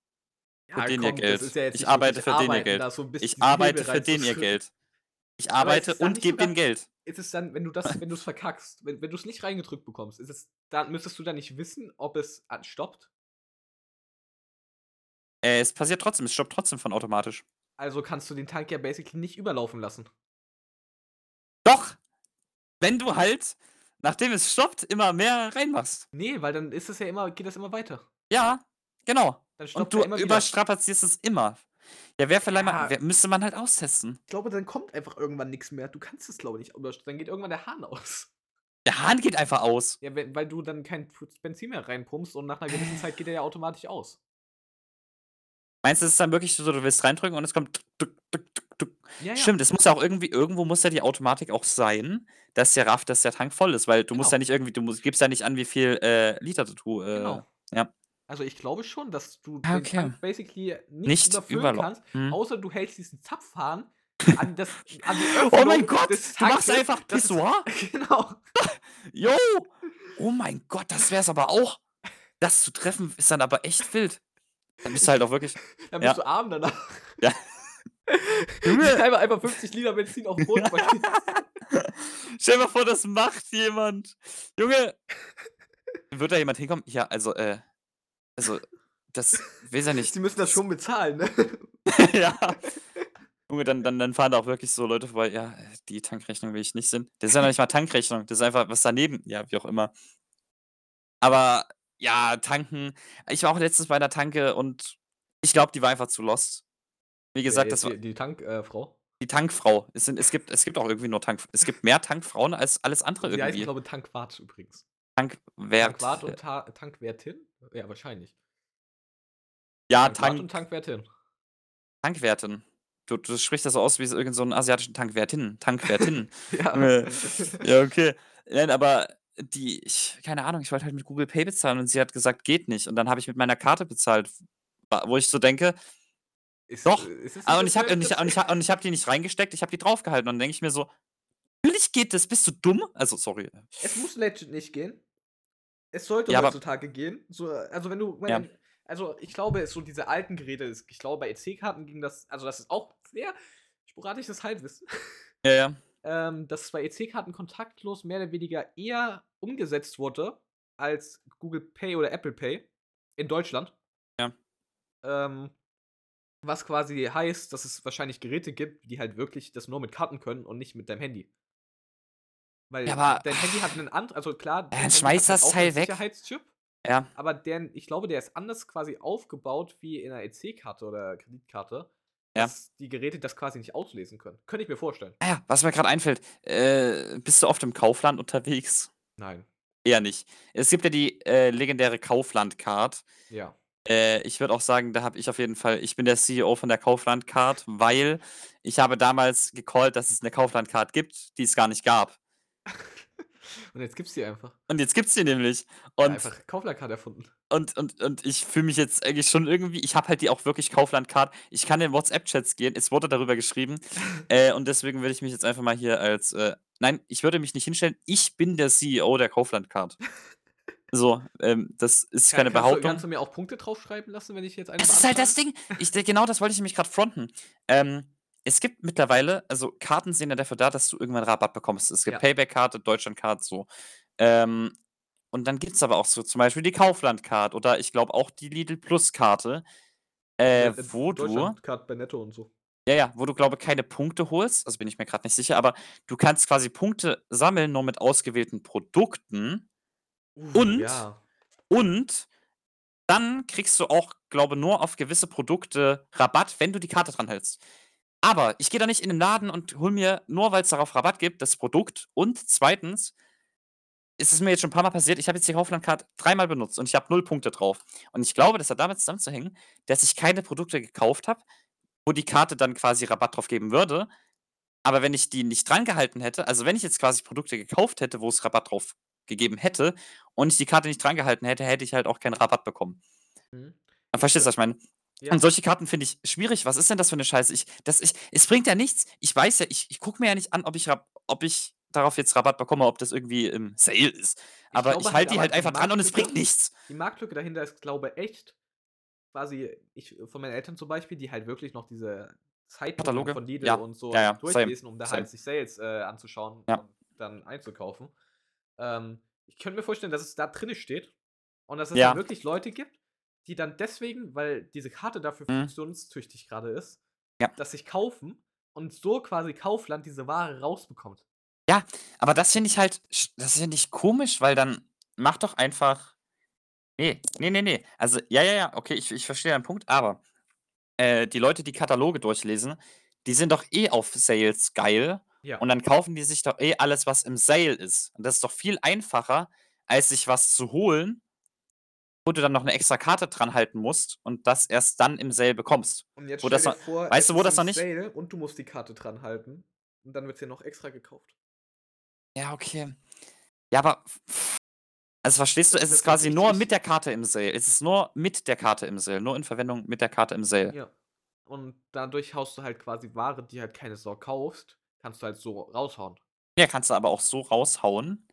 Ja, den ihr komm, das Geld. ja Ich arbeite für den ihr Geld. so Ich arbeite für den ihr. Geld. Ich arbeite es und gebe denen Geld. Ist es dann, wenn du das wenn du's verkackst, wenn wenn du's nicht reingedrückt bekommst, ist es dann müsstest du dann nicht wissen, ob es an stoppt? Äh, es passiert trotzdem, es stoppt trotzdem von automatisch. Also, kannst du den Tank ja basically nicht überlaufen lassen. Doch! Wenn du halt, nachdem es stoppt, immer mehr reinmachst. Ne, weil dann ist es ja immer geht das immer weiter. Ja, genau. Dann Und stoppt du er immer überstrapazierst es immer. Ja, wäre vielleicht mal Ja. wär müsste man halt austesten. Ich glaube, dann kommt einfach irgendwann nix mehr. Du kannst es, glaube ich, nicht dann geht irgendwann der Hahn aus. Der Hahn geht einfach aus. Ja, we weil du dann kein Benzin mehr reinpumpst und nach 'ner gewissen Zeit geht der ja automatisch aus. Meinst du, es ist dann wirklich so, du willst reindrücken und es kommt tuck, tuck, tuck. Ja, ja. Stimmt, es muss ja auch irgendwie irgendwo muss ja die Automatik auch sein, dass der rafft, dass der Tank voll ist, weil du musst Genau. ja nicht irgendwie du musst gibst ja nicht an, wie viel, äh, Liter du, äh Genau. ja. Also, ich glaube schon, dass du Ah, den okay. Tank basically nicht, Nicht überfüllen kannst, mhm. außer du hältst diesen Zapfhahn an das an die Oh mein Gott, des du machst einfach Pissoir? genau. Jo! Oh mein Gott, das wär's aber auch. Das zu treffen ist dann aber echt wild. Dann bist du halt auch wirklich Dann ja. bist du arm danach. Ja. Junge. Einfach einfach 50 Liter Benzin auf 'n Boden. Stell dir mal vor, das macht jemand. Junge, wird da jemand hinkommen? Ja, also, äh, also, das weiß ja nicht. Sie müssen das schon bezahlen, ne? Ja. Junge, dann dann dann fahren da auch wirklich so Leute vorbei: „Ja, die Tankrechnung will ich nicht sehen.“ Das ist ja noch nicht mal Tankrechnung, das ist einfach was daneben ja, wie auch immer. Aber ja, tanken ich war auch letztens bei 'ner Tanke und ich glaube, die war einfach zu lost. Wie gesagt, das jetzt war die die Tank äh, die Tankfrau. Es sind es gibt es gibt auch irgendwie nur Tank es gibt mehr Tankfrauen als alles andere Sie heißen, irgendwie. glaube Tankwart übrigens. Tankwert. Tankwart und Ta Tankwertin? Ja, wahrscheinlich. Ja, Tankwart und Tank Tankwertin. Tankwertin. Du du sprichst das so aus wie so irgend so 'n asiatischen Tankwärtin Tankwärtin. Ja. Junge. Ja, okay. Nein, aber die ich keine Ahnung, ich wollte halt mit Google Pay bezahlen und sie hat gesagt: „Geht nicht.“ Und dann habe ich mit meiner Karte bezahlt, wo ich so denke Ist, doch, äh ist und ich habe und ich und ich und ich habe die nicht reingesteckt, ich habe die draufgehalten. Und dann denke ich mir so: „Natürlich geht das, bist du dumm?“ Also, sorry. Es muss legit nicht gehen. Es sollte Ja, heutzutage gehen. So, also, wenn du Ja. wenn also, ich glaube, so diese alten Geräte ist ich glaube, bei EC-Karten ging das also, das ist auch sehr sporadisches Halbwissen. Ja, ja. Ähm, dass bei EC-Karten kontaktlos mehr oder weniger eher umgesetzt wurde als Google Pay oder Apple Pay in Deutschland. Ja. Ähm, was quasi heißt, dass es wahrscheinlich Geräte gibt, die halt wirklich das nur mit Karten können und nicht mit deinem Handy. Weil Ja, aber dein Handy hat 'nen and also klar, dann Handy schmeiß hat halt das Teil weg. Sicherheitschip, Ja. aber der ich glaube, der ist anders quasi aufgebaut wie in 'ner EC-Karte oder Kreditkarte, Ja. dass die Geräte das quasi nicht auslesen können. Könnte ich mir vorstellen. Ah ja, was mir grad einfällt, äh, bist du oft im Kaufland unterwegs? Nein. Eher nicht. Es gibt ja die, äh, legendäre Kaufland-Card. Ja. Äh, ich würde auch sagen, da habe ich auf jeden Fall ich bin der CEO von der Kaufland-Card, weil ich habe damals gecallt, dass es 'ne Kaufland-Card gibt, die es gar nicht gab. Und jetzt gibt's die einfach. Und jetzt gibt's die nämlich. Ja, Und einfach Kaufland-Card erfunden. und und und ich fühle mich jetzt eigentlich schon irgendwie ich habe halt die auch wirklich Kaufland-Card. Ich kann in WhatsApp-Chats gehen, es wurde darüber geschrieben. Äh, und deswegen würde ich mich jetzt einfach mal hier als, äh nein, ich würde mich nicht hinstellen. Ich bin der CEO der Kaufland-Card. So, ähm, das ist Ka keine kannst du Behauptung. kannst du mir auch Punkte draufschreiben lassen, wenn ich jetzt eine Das ist halt das? Ding. Ich genau das wollte ich nämlich grad fronten. Ähm, es gibt mittlerweile also, Karten sind ja dafür da, dass du irgendwann Rabatt bekommst. Es gibt Ja. Payback-Karte, Deutschland-Card, so. Ähm, und dann gibt's aber auch so zum Beispiel die Kaufland-Card oder ich glaube auch die Lidl-Plus-Karte, äh, Ja, äh, wo du Deutschland-Card bei Netto und so. ja, ja, wo du glaube keine Punkte holst, also, bin ich mir grad nicht sicher, aber du kannst quasi Punkte sammeln, nur mit ausgewählten Produkten. Uh, Und ja. und dann kriegst du auch, glaube nur auf gewisse Produkte Rabatt, wenn du die Karte dran hältst. Aber ich gehe da nicht in den Laden und hole mir, nur weil's darauf Rabatt gibt, das Produkt. Und 2. ist es mir jetzt schon 'n paarmal passiert, ich habe jetzt die Kaufland-Card dreimal benutzt und ich habe 0 Punkte drauf. Und ich glaube, das hat damit zusammenzuhängen, dass ich keine Produkte gekauft habe, wo die Karte dann quasi Rabatt drauf geben würde. Aber wenn ich die nicht drangehalten hätte also, wenn ich jetzt quasi Produkte gekauft hätte, wo es Rabatt drauf gegeben hätte und ich die Karte nicht drangehalten hätte, hätte ich halt auch keinen Rabatt bekommen. Mhm. Verstehst du, was ich meine? Ja. Und solche Karten finde ich schwierig. Was ist denn das für 'ne Scheiße? Ich das ich es bringt ja nichts. Ich weiß ja ich ich gucke mir ja nicht an, ob ich Rab ob ich darauf jetzt Rabatt bekomme, ob das irgendwie im Sale ist. Ich Aber glaube ich halt halte die halt die einfach dran und es bringt nichts. die Marktlücke dahinter ist, glaube echt quasi ich von meinen Eltern zum Beispiel, die halt wirklich noch diese Zeitungen Kataloge? von Lidl Ja. und so Ja, ja, same, durchlesen, um da same. halt sich Sales, äh, anzuschauen und dann einzukaufen. Ähm, ich könnte mir vorstellen, dass es da drinne steht und dass es Ja. wirklich Leute gibt, die dann deswegen, weil diese Karte dafür Mhm. funktionstüchtig grade ist, Ja. das sich kaufen und so quasi Kaufland diese Ware rausbekommt. Ja, aber das finde ich halt das finde ich komisch, weil dann mach doch einfach ne, ne, ne, ne. Also, ja, ja, ja, okay, ich ich verstehe deinen Punkt, aber, äh, die Leute, die Kataloge durchlesen, die sind doch eh auf Sales geil Ja. und dann kaufen die sich doch eh alles, was im Sale ist. Und das ist doch viel einfacher, als sich was zu holen, wo du dann noch 'ne extra Karte dran halten musst und das erst dann im Sale bekommst. Und jetzt Wo stell das dir noch vor, weißt du, wo das noch nicht Sale und du musst die Karte dran halten und dann wird sie noch extra gekauft. Ja, okay. Ja, aber also, verstehst du, es das ist quasi nur mit der Karte im Sale. Es ist nur mit der Karte im Sale, nur in Verwendung mit der Karte im Sale. Ja. Und dadurch haust du halt quasi Ware, die halt keine Sau kaufst, kannst du halt so raushauen. Ja, kannst du aber auch so raushauen,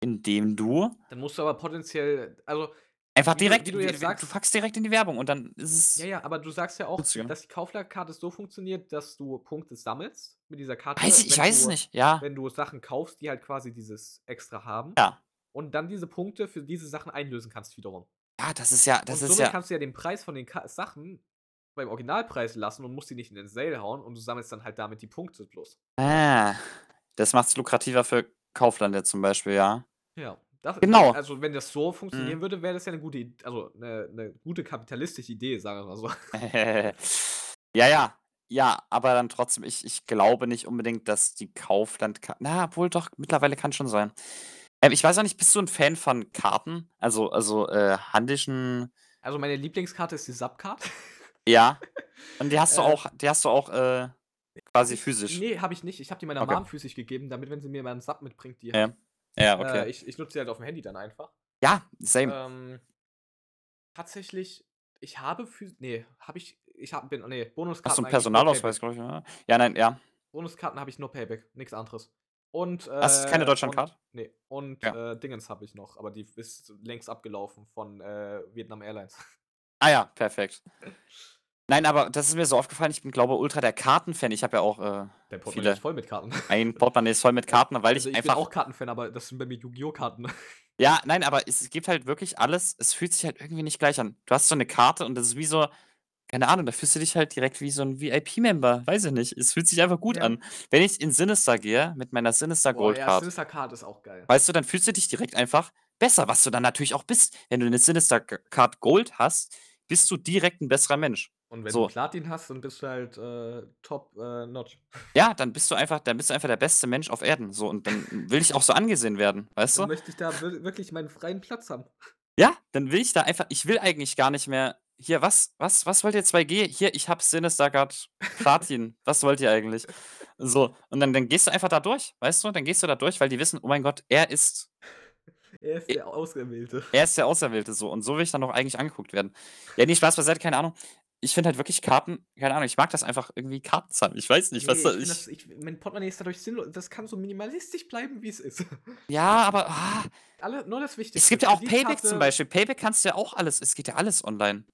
indem du Dann musst du aber potenziell also Einfach Wie direkt wie du jetzt w du sagst packst direkt in die Werbung und dann ist Ja, es ja, aber du sagst ja auch, dass die Kaufland-Karte so funktioniert, dass du Punkte sammelst mit dieser Karte, Weiß ich ich weiß es nicht, ja. wenn du Sachen kaufst, die halt quasi dieses extra haben Ja. und dann diese Punkte für diese Sachen einlösen kannst wiederum. Ja, das ist ja das Und ist somit ja kannst du ja den Preis von den Ka Sachen beim Originalpreis lassen und musst die nicht in den Sale hauen und du sammelst dann halt damit die Punkte bloß. Ah, das macht's lukrativer für Kaufland jetzt zum Beispiel, ja. Ja, das Genau. also, wenn das so Mhm. funktionieren würde, wäre das ja 'ne gute also, 'ne 'ne gute kapitalistische Idee, sagen wir mal so. Ja, ja. Ja, aber dann trotzdem, ich ich glaube nicht unbedingt, dass die Kaufland-Ka na, obwohl doch, mittlerweile kann schon sein. Ähm, ich weiß auch nicht, bist du 'n Fan von Karten? Also also, äh, handischen Also, meine Lieblingskarte ist die Subcard. Ja. Und die hast du Äh auch die hast du auch, äh, quasi physisch? Ne, habe ich nicht. Ich habe die meiner Okay. Mom physisch gegeben, damit, wenn sie mir mal 'n Sub mitbringt, die Ja. hat. Ja, Äh, okay. ich ich nutze die halt aufm Handy dann einfach. Ja, same. Ähm, tatsächlich, ich habe phys ne, habe ich ich habe bin ne, Hast du Bonuskarten 'n eigentlich nur Personalausweis, glaube ich, oder? Ja, nein, ja. Bonuskarten habe ich nur Payback, nix anderes. Und, Hast du keine äh, und Deutschlandcard? ne, und, Ja. äh, Dingens habe ich noch, aber die ist längst abgelaufen von, äh, Vietnam Airlines. Ah ja, perfekt. Nein, aber das ist mir so aufgefallen, ich bin, glaube, ultra der Karten-Fan. Ich habe ja auch, äh, Dein Portemonnaie ist viele voll mit Karten. mein Portemonnaie ist voll mit Karten, weil Also, ich ich bin einfach auch Karten-Fan, aber das sind bei mir Yu-Gi-Oh! Karten. Ja, nein, aber es gibt halt wirklich alles es fühlt sich halt irgendwie nicht gleich an. Du hast so 'ne Karte und das ist wie so keine Ahnung, da fühlst du dich halt direkt wie so 'n VIP-Member, weiß ich nicht. Es fühlt sich einfach gut Ja. an. Wenn ich in Sinister gehe mit meiner Sinister Boah, Gold ja, Card Sinister Card ist auch geil. weißt du, dann fühlst du dich direkt einfach besser, was du dann natürlich auch bist. Wenn du 'ne Sinister G Card Gold hast, bist du direkt 'n besserer Mensch. Und wenn du So. Platin hast, dann bist du halt, äh, top, äh, notch. Ja, dann bist du einfach dann bist du einfach der beste Mensch auf Erden, so und dann will ich auch so angesehen werden, weißt Dann du? möchte ich da wir wirklich meinen freien Platz haben. Ja, dann will ich da einfach ich will eigentlich gar nicht mehr hier, was was was wollt ihr 2G? Hier, ich habe Sinister Card Platin. Was wollt ihr eigentlich? So, und dann dann gehst du einfach da durch, weißt du? Dann gehst du da durch, weil die wissen: „Oh mein Gott, er ist“ Er ist „e der Auserwählte. er ist der Auserwählte“, so. Und so will ich dann auch eigentlich angeguckt werden. Ja, ne, Spaß beiseite, keine Ahnung. Ich finde halt wirklich Karten keine Ahnung, ich mag das einfach irgendwie Karten zu haben. Ich weiß nicht, Ne, was finde ich das ich mein Portemonnaie ist dadurch sinnlo das kann so minimalistisch bleiben, wie's ist. Ja, aber, ah Alle nur das Wichtigste. Es gibt ja auch Payback zum Beispiel. Payback kannst du ja auch alles es geht ja alles online.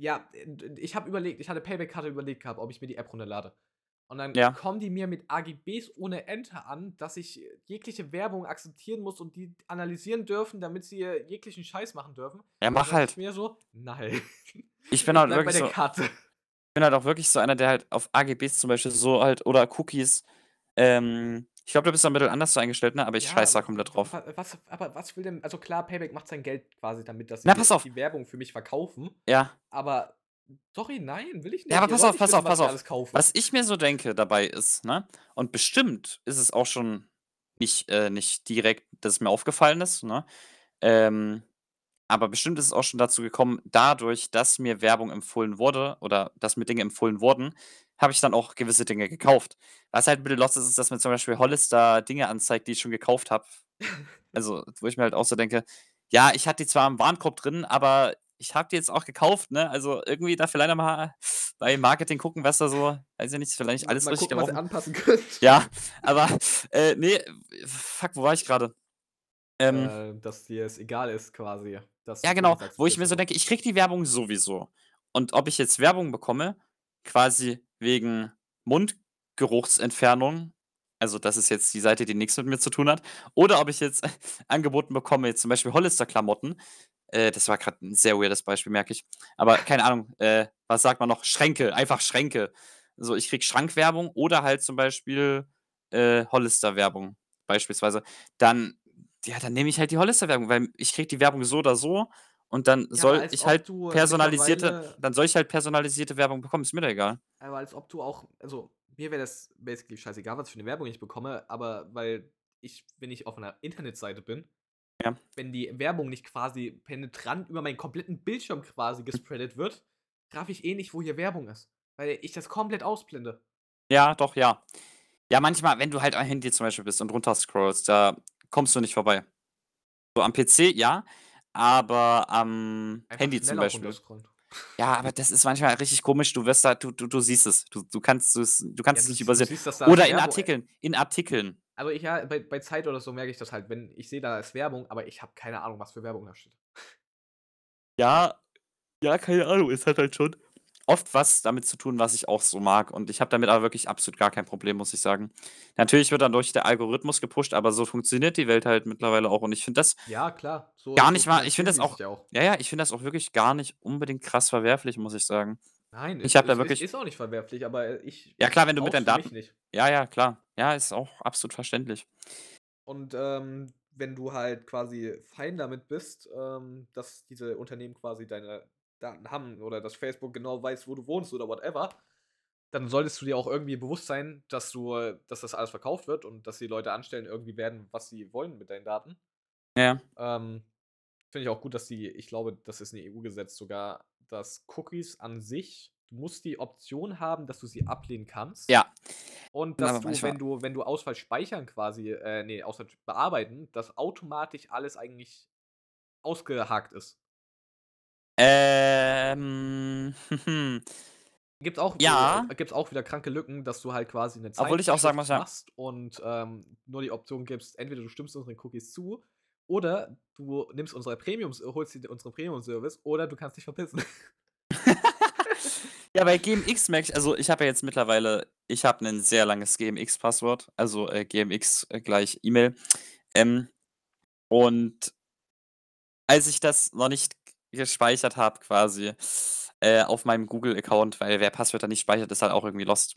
Ja, ich habe überlegt ich hatte Payback-Karte überlegt gehabt, ob ich mir die App runterlade. Und dann Ja. kommen die mir mit AGBs ohne Ende an, dass ich jegliche Werbung akzeptieren muss und die analysieren dürfen, damit sie, jeglichen Scheiß machen dürfen. Ja, mach dachte ich halt. mir so: „Nein, Ich bin ich halt bei wirklich so Karte.“ ich bin halt auch wirklich so einer, der halt auf AGBs zum Beispiel so halt oder Cookies ähm, ich glaube, du bist da 'n bisschen anders so eingestellt, ne, aber ich Ja, scheiße da komplett drauf. wa was aber was will denn also klar, Payback macht sein Geld quasi damit, dass sie Na, mir pass auf. die Werbung für mich verkaufen, Ja. aber sorry, nein, will ich nicht. Ja, aber Ihr pass sollt auf, nicht pass wissen, auf, was pass auf. alles. Was ich mir so denke dabei ist, ne, und bestimmt ist es auch schon nicht äh, nicht direkt, dass es mir aufgefallen ist, ne? Ähm, aber bestimmt ist es auch schon dazu gekommen, dadurch, dass mir Werbung empfohlen wurde oder dass mir Dinge empfohlen wurden, habe ich dann auch gewisse Dinge gekauft. Was halt bisschen lost ist, ist, dass mir zum Beispiel Hollister Dinge anzeigt, die ich schon gekauft habe. Also, wo ich mir halt auch so denke: „Ja, ich hatte die zwar im Warenkorb drin, aber ich habe die jetzt auch gekauft, ne?“ Also, irgendwie dafür leider mal bei Marketing gucken, was da so weiß ich nicht, vielleicht alles mal richtig gucken, was ihr anpassen könnt. Ja, aber, äh, ne, fuck, wo war ich grade? Ähm Äh, dass dir es egal ist quasi, Ja, genau, wo ich mir so denke, ich kriege die Werbung sowieso. Und ob ich jetzt Werbung bekomme, quasi wegen Mundgeruchsentfernung, also, das ist jetzt die Seite, die nix mit mir zu tun hat, oder ob ich jetzt angeboten bekomme, jetzt zum Beispiel Hollister-Klamotten. Äh, das war grad 'n sehr weirdes Beispiel, merke ich. Aber keine Ahnung, äh, was sagt man noch? Schränke, einfach Schränke. So, ich kriege Schrankwerbung oder halt zum Beispiel, äh, Hollister-Werbung beispielsweise. Dann ja, dann nehme ich halt die Hollister-Werbung, weil ich kriege die Werbung so oder so und dann Ja, soll ich halt du personalisierte dann soll ich halt personalisierte Werbung bekommen, ist mir doch egal. aber als ob du auch also, mir wäre das basically scheißegal, was für 'ne Werbung ich bekomme, aber weil ich wenn ich auf 'ner Internetseite bin, Ja. wenn die Werbung nicht quasi penetrant über meinen kompletten Bildschirm quasi gespreadet wird, raff ich eh nicht, wo hier Werbung ist, weil ich das komplett ausblende. Ja, doch, ja. Ja, manchmal, wenn du halt am Handy zum Beispiel bist und runter scrollst, da kommst du nicht vorbei. So am PC, ja, aber am Einfach Handy zum Beispiel. Ja, aber das ist manchmal richtig komisch. Du wirst da du du du siehst es. Du du kannst es du Ja, kannst es du nicht übersehen. siehst, Oder in Artikeln in Artikeln. Also, ich ja, bei bei Zeit oder so merke ich das halt, wenn ich sehe, da ist Werbung, aber ich habe keine Ahnung, was für Werbung da steht. Ja, ja, keine Ahnung. Es hat halt schon oft was damit zu tun, was ich auch so mag. Und ich habe damit aber wirklich absolut gar kein Problem, muss ich sagen. Natürlich wird dann durch der Algorithmus gepusht, aber so funktioniert die Welt halt mittlerweile auch. Und ich finde das Ja, klar, so gar so nicht mal ich finde das ja auch. ja, ja, ich finde das auch wirklich gar nicht unbedingt krass verwerflich, muss ich sagen. Nein, Ich es habe da ist wirklich ist auch nicht verwerflich, aber, ich Ja klar, wenn du mit deinen für mich Daten nicht. ja, ja, klar. Ja, ist auch absolut verständlich. Und, ähm, wenn du halt quasi fein damit bist, ähm, dass diese Unternehmen quasi deine Daten haben oder dass Facebook genau weiß, wo du wohnst oder whatever, dann solltest du dir auch irgendwie bewusst sein, dass du äh, dass das alles verkauft wird und dass die Leute anstellen irgendwie werden, was sie wollen mit deinen Daten. Ja. Ähm, finde ich auch gut, dass die ich glaube, das ist 'n EU-Gesetz sogar, dass Cookies an sich du musst die Option haben, dass du sie ablehnen kannst. Ja. Und dass du, wenn du wenn du Auswahl speichern quasi äh, ne, Auswahl bearbeiten, dass automatisch alles eigentlich ausgehakt ist. Ähm, Gibt's auch Ja. äh, gibt's auch wieder kranke Lücken, dass du halt quasi 'ne Obwohl ich auch sagen muss, ja machst und, ähm, nur die Option gibst, entweder du stimmst unseren Cookies zu oder du nimmst unsere Premiums holst dir unseren Premium-Service oder du kannst dich verpissen. Ja, bei GMX merke ich also, ich habe ja jetzt mittlerweile ich habe 'nen sehr langes GMX-Passwort, also, äh, GMX äh, gleich E-Mail. Ähm, und als ich das noch nicht gespeichert habe quasi, äh, auf meinem Google-Account, weil wer Passwörter nicht speichert, ist halt auch irgendwie lost,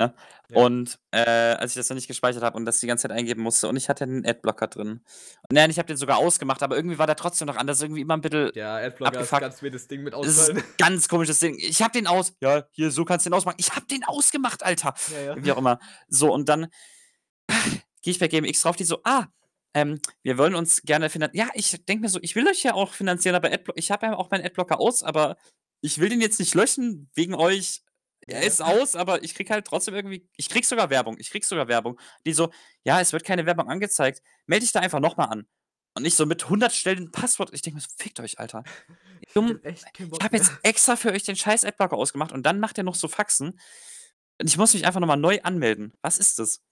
ne? Ja. Und, äh, als ich das noch nicht gespeichert habe und das die ganze Zeit eingeben musste und ich hatte 'nen Adblocker drin. Nein, ich habe den sogar ausgemacht, aber irgendwie war der trotzdem noch an. Das ist irgendwie immer 'n bisschen Ja, Adblocker ist 'n abgefuckt. ganz weirdes Ding mit Das ist 'n Ausfallen. ganz komisches Ding. Ich habe den aus ja, hier, so kannst du den ausmachen. Ich habe den ausgemacht, Alter! Ja, ja. Wie auch immer. So, und dann gehe ich bei GMX drauf, die so: „Ah, ähm, wir wollen uns gerne finan“ Ja, ich denke mir so: „Ich will euch ja auch finanzieren, aber Adblock ich habe ja auch meinen Adblocker aus, aber ich will den jetzt nicht löschen wegen euch. Er ist aus, aber ich kriege halt trotzdem irgendwie ich kriege sogar Werbung ich kriege sogar Werbung.“ Die so: „Ja, es wird keine Werbung angezeigt. Melde dich da einfach noch mal an.“ Und ich so mit 100 Stellen Passwort. Ich denke mir so: „Fickt euch, Alter.“ Ich ich habe jetzt extra für euch den scheiß Adblocker ausgemacht und dann macht der noch so Faxen. Und ich muss mich einfach noch mal neu anmelden. Was ist das?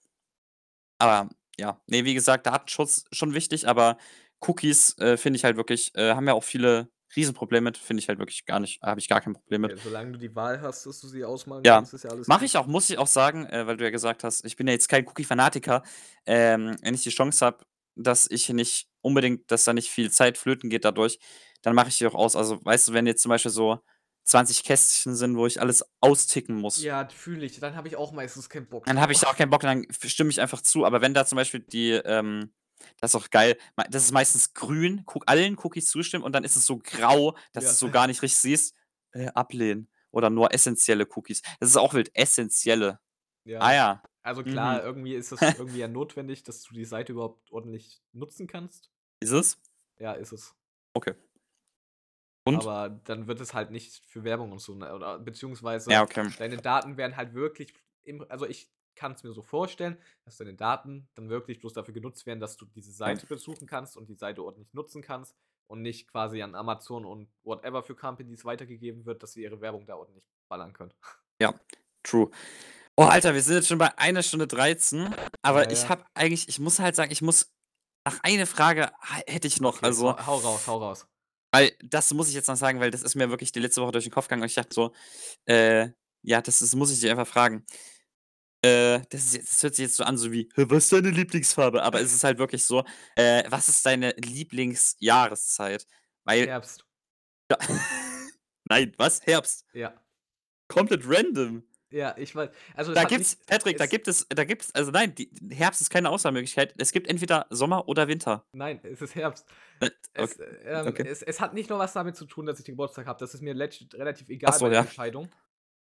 Aber ja, ne, wie gesagt, Datenschutz schon wichtig, aber Cookies, äh, finde ich halt wirklich äh, haben ja auch viele Riesenprobleme mit, finde ich halt wirklich gar nicht habe ich gar kein Problem mit. Ja, solange du die Wahl hast, dass du sie ausmachen Ja, kannst, ist ja alles mache gut. ich auch, muss ich auch sagen, äh, weil du ja gesagt hast, ich bin ja jetzt kein Cookie-Fanatiker. Ähm, wenn ich die Chance habe, dass ich nicht unbedingt dass da nicht viel Zeit flöten geht dadurch, dann mache ich die auch aus. Also, weißt du, wenn jetzt zum Beispiel so 20 Kästchen sind, wo ich alles austicken muss Ja, fühle ich. Dann habe ich auch meistens keinen Bock dann habe ich da drauf. auch keinen Bock, dann stimme ich einfach zu. Aber wenn da zum Beispiel die, ähm das ist auch geil, das ist meistens grün, allen Cookies zustimmen und dann ist es so grau, dass Ja. du's so gar nicht richtig siehst, äh, ablehnen oder nur essenzielle Cookies. Das ist auch wild, essenzielle. Ah Ja. ja. Also Mhm. klar, irgendwie ist das irgendwie ja notwendig, dass du die Seite überhaupt ordentlich nutzen kannst. Ist es? Ja, ist es. Okay. Und? Aber dann wird es halt nicht für Werbung und so, ne, oder beziehungsweise Ja, okay. deine Daten werden halt wirklich im also, ich kann's mir so vorstellen, dass deine Daten dann wirklich bloß dafür genutzt werden, dass du diese. Seite besuchen kannst und die Seite ordentlich nutzen kannst und nicht quasi an Amazon und whatever für Companies weitergegeben wird, dass sie ihre Werbung da ordentlich ballern können. Ja, true. Oh, Alter, wir sind jetzt schon bei 1 Stunde 13, aber Ja, ich ja. habe eigentlich ich muss halt sagen, ich muss ach, eine Frage hätte ich noch, Okay, also hau raus, hau raus. weil das muss ich jetzt noch sagen, weil das ist mir wirklich die letzte Woche durch den Kopf gegangen und ich dachte so, äh, ja, das das muss ich dich einfach fragen. Äh, das ist jetzt das hört sich jetzt so an, so wie: „Hä, was ist deine Lieblingsfarbe?“ Aber es ist halt wirklich so, äh, was ist deine Lieblingsjahreszeit? Weil Herbst. Ja. Nein, was? Herbst? Ja. Komplett random. Ja, ich weiß. Also, es Da gibt's nicht Patrick, da es gibt es da gibt's also nein, die Herbst ist keine Auswahlmöglichkeit. Es gibt entweder Sommer oder Winter. Nein, es ist Herbst. Äh, Es, ok ähm, okay. es es hat nicht nur was damit zu tun, dass ich den Geburtstag habe. Das ist mir relativ Ach egal so, bei der ja. Entscheidung.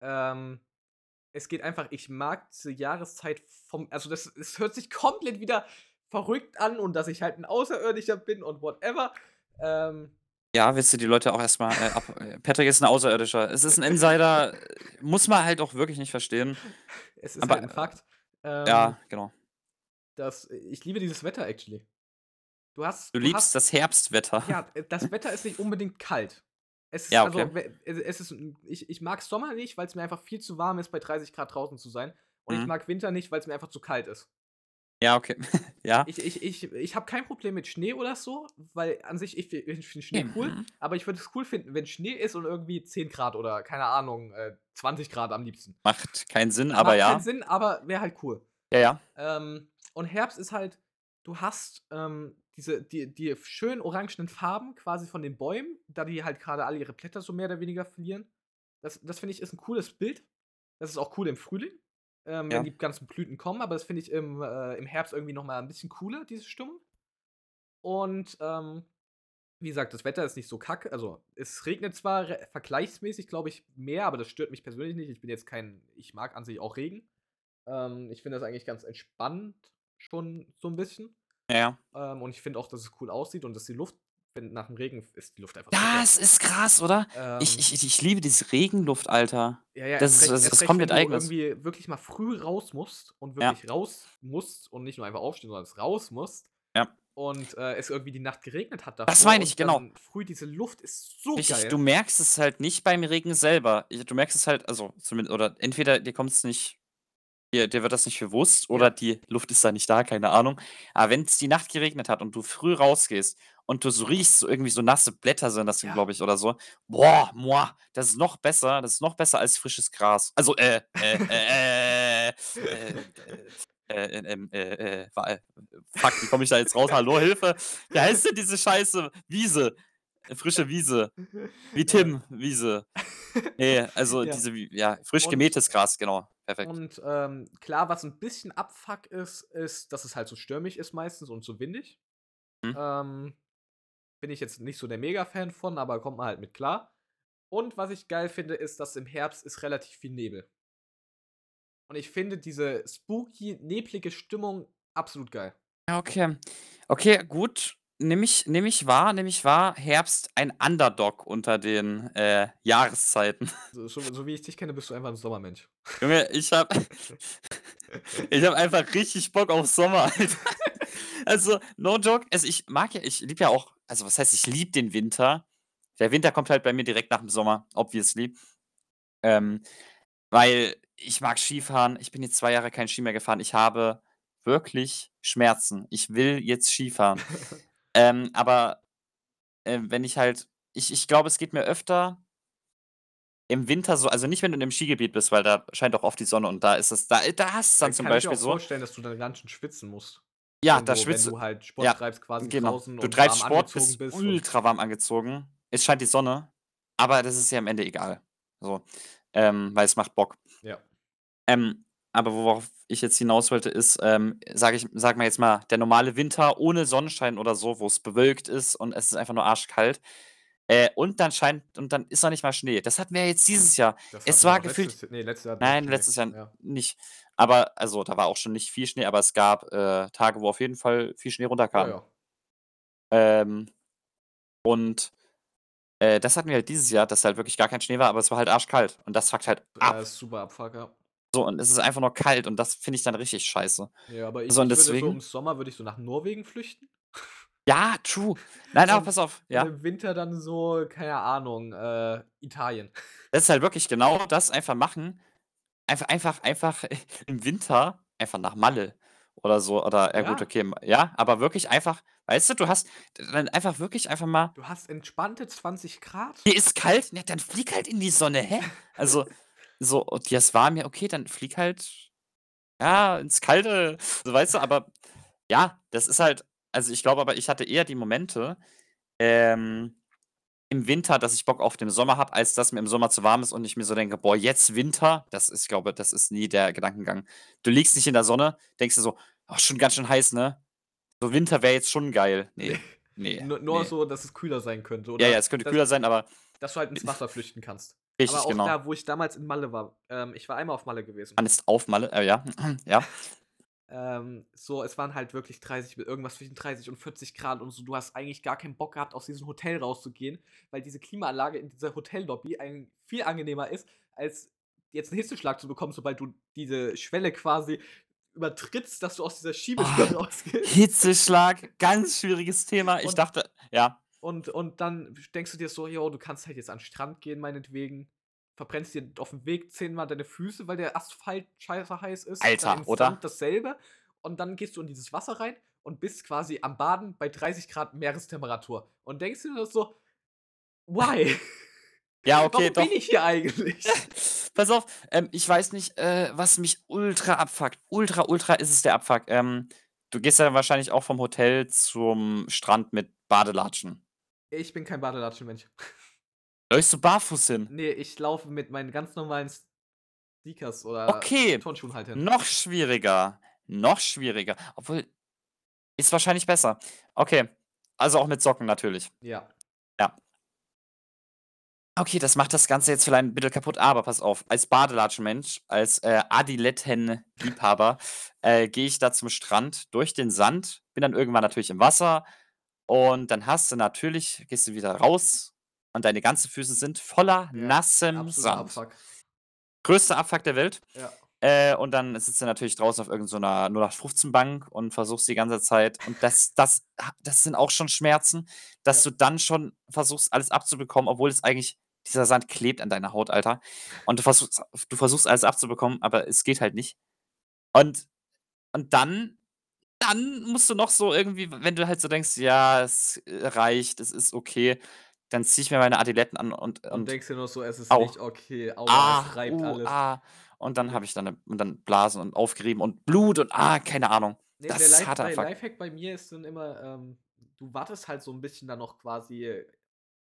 Ähm, es geht einfach ich mag diese Jahreszeit vom also, das es hört sich komplett wieder verrückt an und dass ich halt 'n Außerirdischer bin und whatever. Ähm Ja, willst du die Leute auch erst mal, äh, ab äh, Patrick ist 'n Außerirdischer. Es ist 'n Insider, äh, muss man halt auch wirklich nicht verstehen. Es ist Aber, halt 'n Fakt. äh Ähm ja, genau. dass ich liebe dieses Wetter actually. Du hast Du du liebst hast das Herbstwetter. Ja, das Wetter ist nicht unbedingt kalt. Es ist Ja, okay. also, es es ist ich ich mag Sommer nicht, weil's mir einfach viel zu warm ist, bei 30 C draußen zu sein. Und ich Mhm. mag Winter nicht, weil's mir einfach zu kalt ist. Ja, okay. Ja. Ich ich ich ich habe kein Problem mit Schnee oder so, weil an sich ich ich finde Schnee cool, Mhm. aber ich würde es cool finden, wenn Schnee ist und irgendwie 10 Grad oder keine Ahnung, äh, 20 Grad am liebsten. Macht keinen Sinn, aber Macht ja. keinen Sinn, aber wäre halt cool. Ja, ja. Ähm, und Herbst ist halt du hast, ähm, diese die die schönen orangenen Farben quasi von den Bäumen, da die halt grade alle ihre Blätter so mehr oder weniger verlieren. Das das finde ich, ist 'n cooles Bild. Das ist auch cool im Frühling, ähm, Ja. wenn die ganzen Blüten kommen, aber das finde ich im äh, im Herbst irgendwie noch mal 'n bisschen cooler, diese Stimmung. Und, ähm, wie gesagt, das Wetter ist nicht so kacke. Also, es regnet zwar vergleichsmäßig, glaube ich, mehr, aber das stört mich persönlich nicht. Ich bin jetzt kein ich mag an sich auch Regen. Ähm, ich finde das eigentlich ganz entspannt schon so 'n bisschen. Ja. Ähm, und ich finde auch, dass es cool aussieht und dass die Luft wenn nach dem Regen ist die Luft einfach super. Das ist krass, oder? Ich Ähm ich ich liebe diese Regenluft, Alter. Ja, ja, Das erst ist recht was erst was recht, komplett wenn du Eigenes. irgendwie wirklich mal früh raus musst und Ja. wirklich raus musst und nicht nur einfach aufstehen, sondern es raus musst. Ja. Und, äh, es irgendwie die Nacht geregnet hat davor. Das meine ich, und genau. dann früh diese Luft ist so Richtig, geil. du merkst es halt nicht beim Regen selber. Du merkst es halt also, zumindest oder entweder dir kommt's nicht dir dir wird das nicht bewusst oder die Luft ist da nicht da, keine Ahnung. Aber wenn's die Nacht geregnet hat und du früh rausgehst und du so riechst, so irgendwie so nasse Blätter sind das, Ja. glaube ich, oder so. Boah, muah, das ist noch besser das ist noch besser als frisches Gras. Also, äh, äh, äh, äh, äh, äh, ähm, äh, äh, wa äh, fuck, wie komme ich da jetzt raus? Hallo, Hilfe. Wie heißt denn diese Scheiße? Wiese. Frische Wiese. Wie. Tim, Wiese. Ne, also Ja. diese ja, frisch Und gemähtes Gras, genau. Perfekt. Und, ähm, klar, was 'n bisschen Abfuck ist, ist, dass es halt so stürmig ist meistens und so windig. Mhm. Ähm, bin ich jetzt nicht so der Mega-Fan von, aber kommt man halt mit klar. Und was ich geil finde, ist, dass im Herbst ist relativ viel Nebel. Und ich finde diese spooky, neblige Stimmung absolut geil. Ja, okay. Okay, gut. Nehme ich nehme ich wahr nehme ich wahr. Herbst ein Underdog unter den, äh, Jahreszeiten. So so so wie ich dich kenne, bist du einfach 'n Sommermensch. Junge, ich habe ich habe einfach richtig Bock auf Sommer, Alter. Also, no joke, also, ich mag ja ich liebe ja auch also, was heißt, ich liebe den Winter. Der Winter kommt halt bei mir direkt nach dem Sommer, obviously. Ähm, weil ich mag Skifahren. Ich bin jetzt 2 Jahre kein Ski mehr gefahren. Ich habe wirklich Schmerzen. Ich will jetzt Skifahren. Ähm, aber, äh, wenn ich halt ich ich glaube, es geht mir öfter im Winter so also, nicht, wenn du in 'nem Skigebiet bist, weil da scheint auch oft die Sonne und da ist es da da ist es dann zum kann ich mir Beispiel auch so vorstellen, dass du dann ganz schön schwitzen musst. Ja, da Irgendwo, schwitzt wenn du du halt Sport ja, treibst quasi genau. draußen Du und treibst warm Sport, angezogen bist bist ultra warm angezogen. Es scheint die Sonne, aber das ist ja am Ende egal. So, ähm, weil es macht Bock. Ja. Ähm, aber worauf ich jetzt hinaus wollte, ist, ähm, sage ich sagen wir jetzt mal, der normale Winter ohne Sonnenschein oder so, wo's bewölkt ist und es ist einfach nur arschkalt. Äh, und dann scheint und dann ist noch nicht mal Schnee. Das hatten wir ja jetzt dieses Jahr. Das Es war gefühlt letztes ne, letztes Jahr nein, letztes Jahr Ja. nicht. Aber also, da war auch schon nicht viel Schnee, aber es gab, äh, Tage, wo auf jeden Fall viel Schnee Ja, runterkam. ja. Ähm, und, äh, das hatten wir halt dieses Jahr, dass halt wirklich gar kein Schnee war, aber es war halt arschkalt und das fuckt halt Ja, ab. ist super Abfuck, ja. So, und es ist einfach nur kalt und das finde ich dann richtig scheiße. Ja, aber ich So, ich würde so im deswegen Sommer würde ich so nach Norwegen flüchten. Ja, true. Nein, aber pass auf, ja. im Winter dann so, keine Ahnung, äh, Italien. Das ist halt wirklich genau das einfach machen. Einfach einfach einfach im Winter einfach nach Malle oder so oder ja gut, Ja. okay, m ja, aber wirklich einfach weißt du, du hast dann einfach wirklich einfach mal Du hast entspannte 20 Grad. Hier ist kalt, ja, dann flieg halt in die Sonne, hä? Also, so, und ja, es war mir okay, dann flieg halt, ja, ins Kalte, so, weißt du, aber ja, das ist halt also, ich glaube aber, ich hatte eher die Momente, ähm, im Winter, dass ich Bock auf den Sommer habe, als dass mir im Sommer zu warm ist und ich mir so denke: „Boah, jetzt Winter?“ Das ist ich glaube, das ist nie der Gedankengang. Du liegst nicht in der Sonne, denkst dir so: „Oh, schon ganz schön heiß, ne? So Winter wäre jetzt schon geil.“ Ne, ne, Nur nur ne. so, dass es kühler sein könnte, Ja, oder ja, es könnte dass kühler sein, aber dass du halt ins Wasser flüchten kannst. Richtig, Aber auch genau. da, wo ich damals in Malle war ähm, ich war einmal auf Malle gewesen. Man ist auf Malle, äh, ja, ja. Ähm, so, es waren halt wirklich 30 irgendwas zwischen 30 und 40 Grad und so. Du hast eigentlich gar keinen Bock gehabt, aus diesem Hotel rauszugehen, weil diese Klimaanlage in dieser Hotellobby ein viel angenehmer ist, als jetzt 'n Hitzeschlag zu bekommen, sobald du diese Schwelle quasi übertrittst, dass du aus dieser Schiebetür Oh, rausgehst. Hitzeschlag, ganz schwieriges Thema. Ich Und dachte ja. Und und dann denkst du dir so: „Jo, du kannst halt jetzt an 'n Strand gehen meinetwegen, verbrennst dir auf'm Weg zehnmal deine Füße, weil der Asphalt scheiße heiß ist, Alter, oder? Sand dasselbe.“ und dann gehst du in dieses Wasser rein und bist quasi am Baden bei 30 Grad Meerestemperatur und denkst dir nur so: „Why?“ Ja, okay, Warum doch. bin ich hier eigentlich? Pass auf, ähm, ich weiß nicht, äh, was mich ultra abfuckt. Ultra, ultra ist es der Abfuck. Ähm, du gehst ja wahrscheinlich auch vom Hotel zum Strand mit Badelatschen. Ich bin kein Badelatschen-Mensch. Läufst du barfuß hin? Ne, ich laufe mit meinen ganz normalen Sneakers oder Okay, Turnschuhen halt hin. noch schwieriger. Noch schwieriger. Obwohl, ist wahrscheinlich besser. Okay, also auch mit Socken natürlich. Ja. Ja. Okay, das macht das Ganze jetzt vielleicht ein bisschen kaputt, aber pass auf, als Badelatschenmensch, als, äh, Adilettenliebhaber, äh, gehe ich da zum Strand durch den Sand, bin dann irgendwann natürlich im Wasser und dann hast du natürlich gehst du wieder raus und deine ganzen Füße sind voller Ja, nassem absoluter Sand. Abfuck. Größter Abfuck der Welt. Ja. Äh, und dann sitzt du natürlich draußen auf irgend so 'ner 08/15 Bank und versuchst die ganze Zeit und das das das sind auch schon Schmerzen, dass Ja. du dann schon versuchst, alles abzubekommen, obwohl es eigentlich dieser Sand klebt an deiner Haut, Alter. Und du versuchst du versuchst alles abzubekommen, aber es geht halt nicht. Und und dann dann musst du noch so irgendwie, wenn du halt so denkst: „Ja, es, äh, reicht, es ist okay“, dann ziehe ich mir meine Adiletten an und Und und denkst dir nur so: „Es ist au. nicht okay. Aua, Ah, es reibt uh, alles.“ ah. Und dann habe ich dann und dann Blasen und aufgerieben und Blut und, ah, keine Ahnung. Ne, Das der ist Life harter der. Lifehack bei mir ist dann immer, ähm, du wartest halt so 'n bisschen dann noch quasi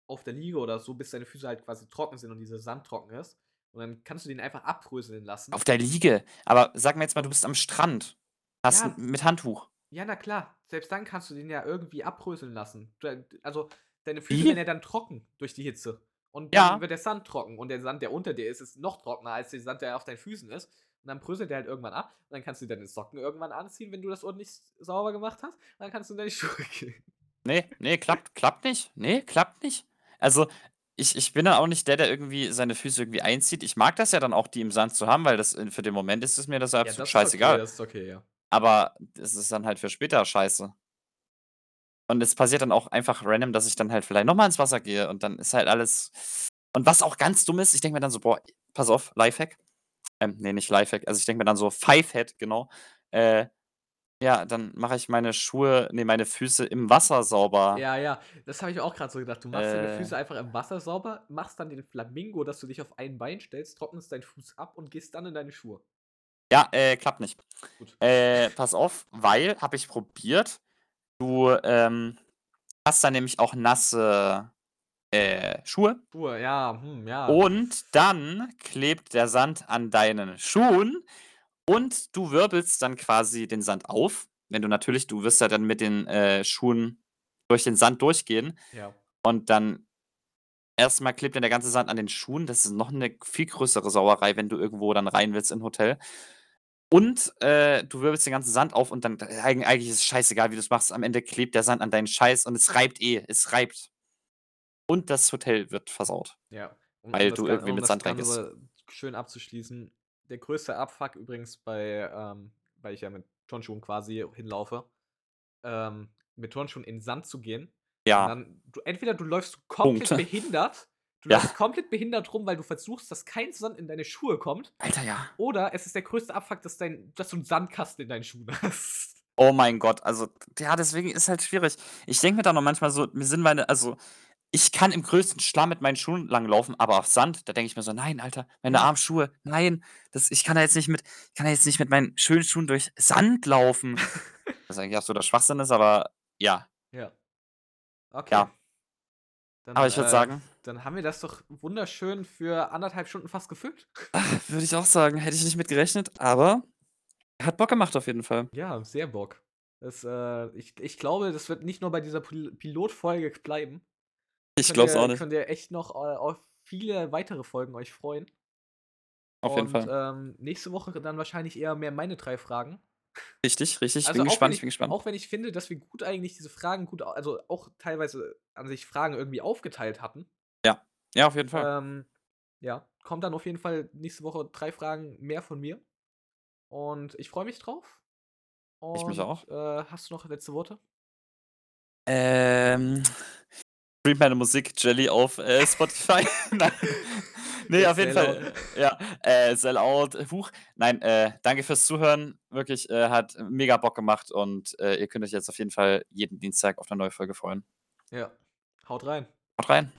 auf der Liege oder so, bis deine Füße halt quasi trocken sind und dieser Sand trocken ist. Und dann kannst du den einfach abbröseln lassen. Auf der Liege? Aber sag mir jetzt mal, du bist am Strand. Hast Ja. mit Handtuch. Ja, na klar. Selbst dann kannst du den ja irgendwie abbröseln lassen. Also, deine Füße Wie? werden ja dann trocken durch die Hitze. Und Ja. dann wird der Sand trocken und der Sand, der unter dir ist, ist noch trockener als der Sand, der auf deinen Füßen ist. Und dann bröselt der halt irgendwann ab und dann kannst du deine Socken irgendwann anziehen, wenn du das ordentlich sauber gemacht hast. Und dann kannst du in deine Schuhe gehen. Ne, ne, klappt klappt nicht. Ne, klappt nicht. Also, ich ich bin dann auch nicht der, der irgendwie seine Füße irgendwie einzieht. Ich mag das ja dann auch, die im Sand zu haben, weil das äh, für den Moment ist es mir das Ja, absolut das ist okay, scheißegal. das ist okay, ja. Aber das ist dann halt für später scheiße. Und es passiert dann auch einfach random, dass ich dann halt vielleicht noch mal ins Wasser gehe und dann ist halt alles und was auch ganz dumm ist, ich denke mir dann so: „Boah, pass auf, Lifehack.“ Ähm, ne, nicht Lifehack. Also, ich denke mir dann so, Fivehead, genau. Äh, ja, dann mache ich meine Schuhe ne, meine Füße im Wasser sauber. Ja, ja, das habe ich auch grad so gedacht. Du machst deine Äh. Füße einfach im Wasser sauber, machst dann den Flamingo, dass du dich auf ein Bein stellst, trocknest deinen Fuß ab und gehst dann in deine Schuhe. Ja, äh, klappt nicht. Gut. Äh, pass auf, weil habe ich probiert. Du, ähm, hast dann nämlich auch nasse, äh, Schuhe. Schuhe, ja, hm, ja. Und dann klebt der Sand an deinen Schuhen und du wirbelst dann quasi den Sand auf. Wenn du natürlich du wirst ja dann mit den, äh, Schuhen durch den Sand durchgehen Ja. und dann erst mal klebt dann der ganze Sand an den Schuhen. Das ist noch 'ne viel größere Sauerei, wenn du irgendwo dann rein willst in 'n Hotel. Und, äh, du wirbelst den ganzen Sand auf und dann eigen eigentlich ist es scheißegal, wie du's machst. Am Ende klebt der Sand an deinen Scheiß und es reibt eh. Es reibt. Und das Hotel wird versaut. Ja. Weil um das du irgendwie um mit Sand reingehst. schön abzuschließen, der größte Abfuck übrigens bei, ähm weil ich ja mit Turnschuhen quasi hinlaufe, ähm, mit Turnschuhen in Sand zu gehen. Ja. dann du entweder du läufst komplett Punkt. behindert du Ja. läufst komplett behindert rum, weil du versuchst, dass kein Sand in deine Schuhe kommt. Alter, ja. Oder es ist der größte Abfuck, dass dein dass du 'n Sandkasten in deinen Schuhen hast. Oh mein Gott, also ja, deswegen ist halt schwierig. Ich denke mir dann auch manchmal so, mir sind meine also, ich kann im größten Schlamm mit meinen Schuhen langlaufen, aber auf Sand, da denke ich mir so: „Nein, Alter, meine Ja. armen Schuhe, nein, das ich kann da jetzt nicht mit ich kann da jetzt nicht mit meinen schönen Schuhen durch Sand laufen.“ Was eigentlich absoluter Schwachsinn ist, aber ja. Ja. Okay. Ja. Dann, Aber ich würde äh, sagen dann haben wir das doch wunderschön für 1 1/2 Stunden fast gefüllt. Würde ich auch sagen, hätte ich nicht mit gerechnet, aber hat Bock gemacht auf jeden Fall. Ja, sehr Bock. Das, äh ich ich glaube, das wird nicht nur bei dieser Pil Pilotfolge bleiben. Ich glaube es auch nicht. könnt ihr echt noch, äh, auf viele weitere Folgen euch freuen. Auf jeden Und, Fall. ähm, nächste Woche dann wahrscheinlich eher mehr meine 3 Fragen. Richtig, richtig. Ich Also, bin auch gespannt, wenn ich bin ich gespannt. auch wenn ich finde, dass wir gut eigentlich diese Fragen gut also, auch teilweise an sich Fragen irgendwie aufgeteilt hatten. Ja. Ja, auf jeden Fall. Ähm, ja, kommt dann auf jeden Fall nächste Woche 3 Fragen mehr von mir. Und ich freue mich drauf. Ich mich Und, auch. äh, hast du noch letzte Worte? Ähm, streamt meine Musik Jelly auf, äh, Spotify. Nein. Ne, Der auf jeden Fall, Sellout. ja, äh, Sellout, Huch. Nein, äh, danke fürs Zuhören. Wirklich, äh, hat mega Bock gemacht und, äh, ihr könnt euch jetzt auf jeden Fall jeden Dienstag auf 'ne neue Folge freuen. Ja, haut rein. Haut rein.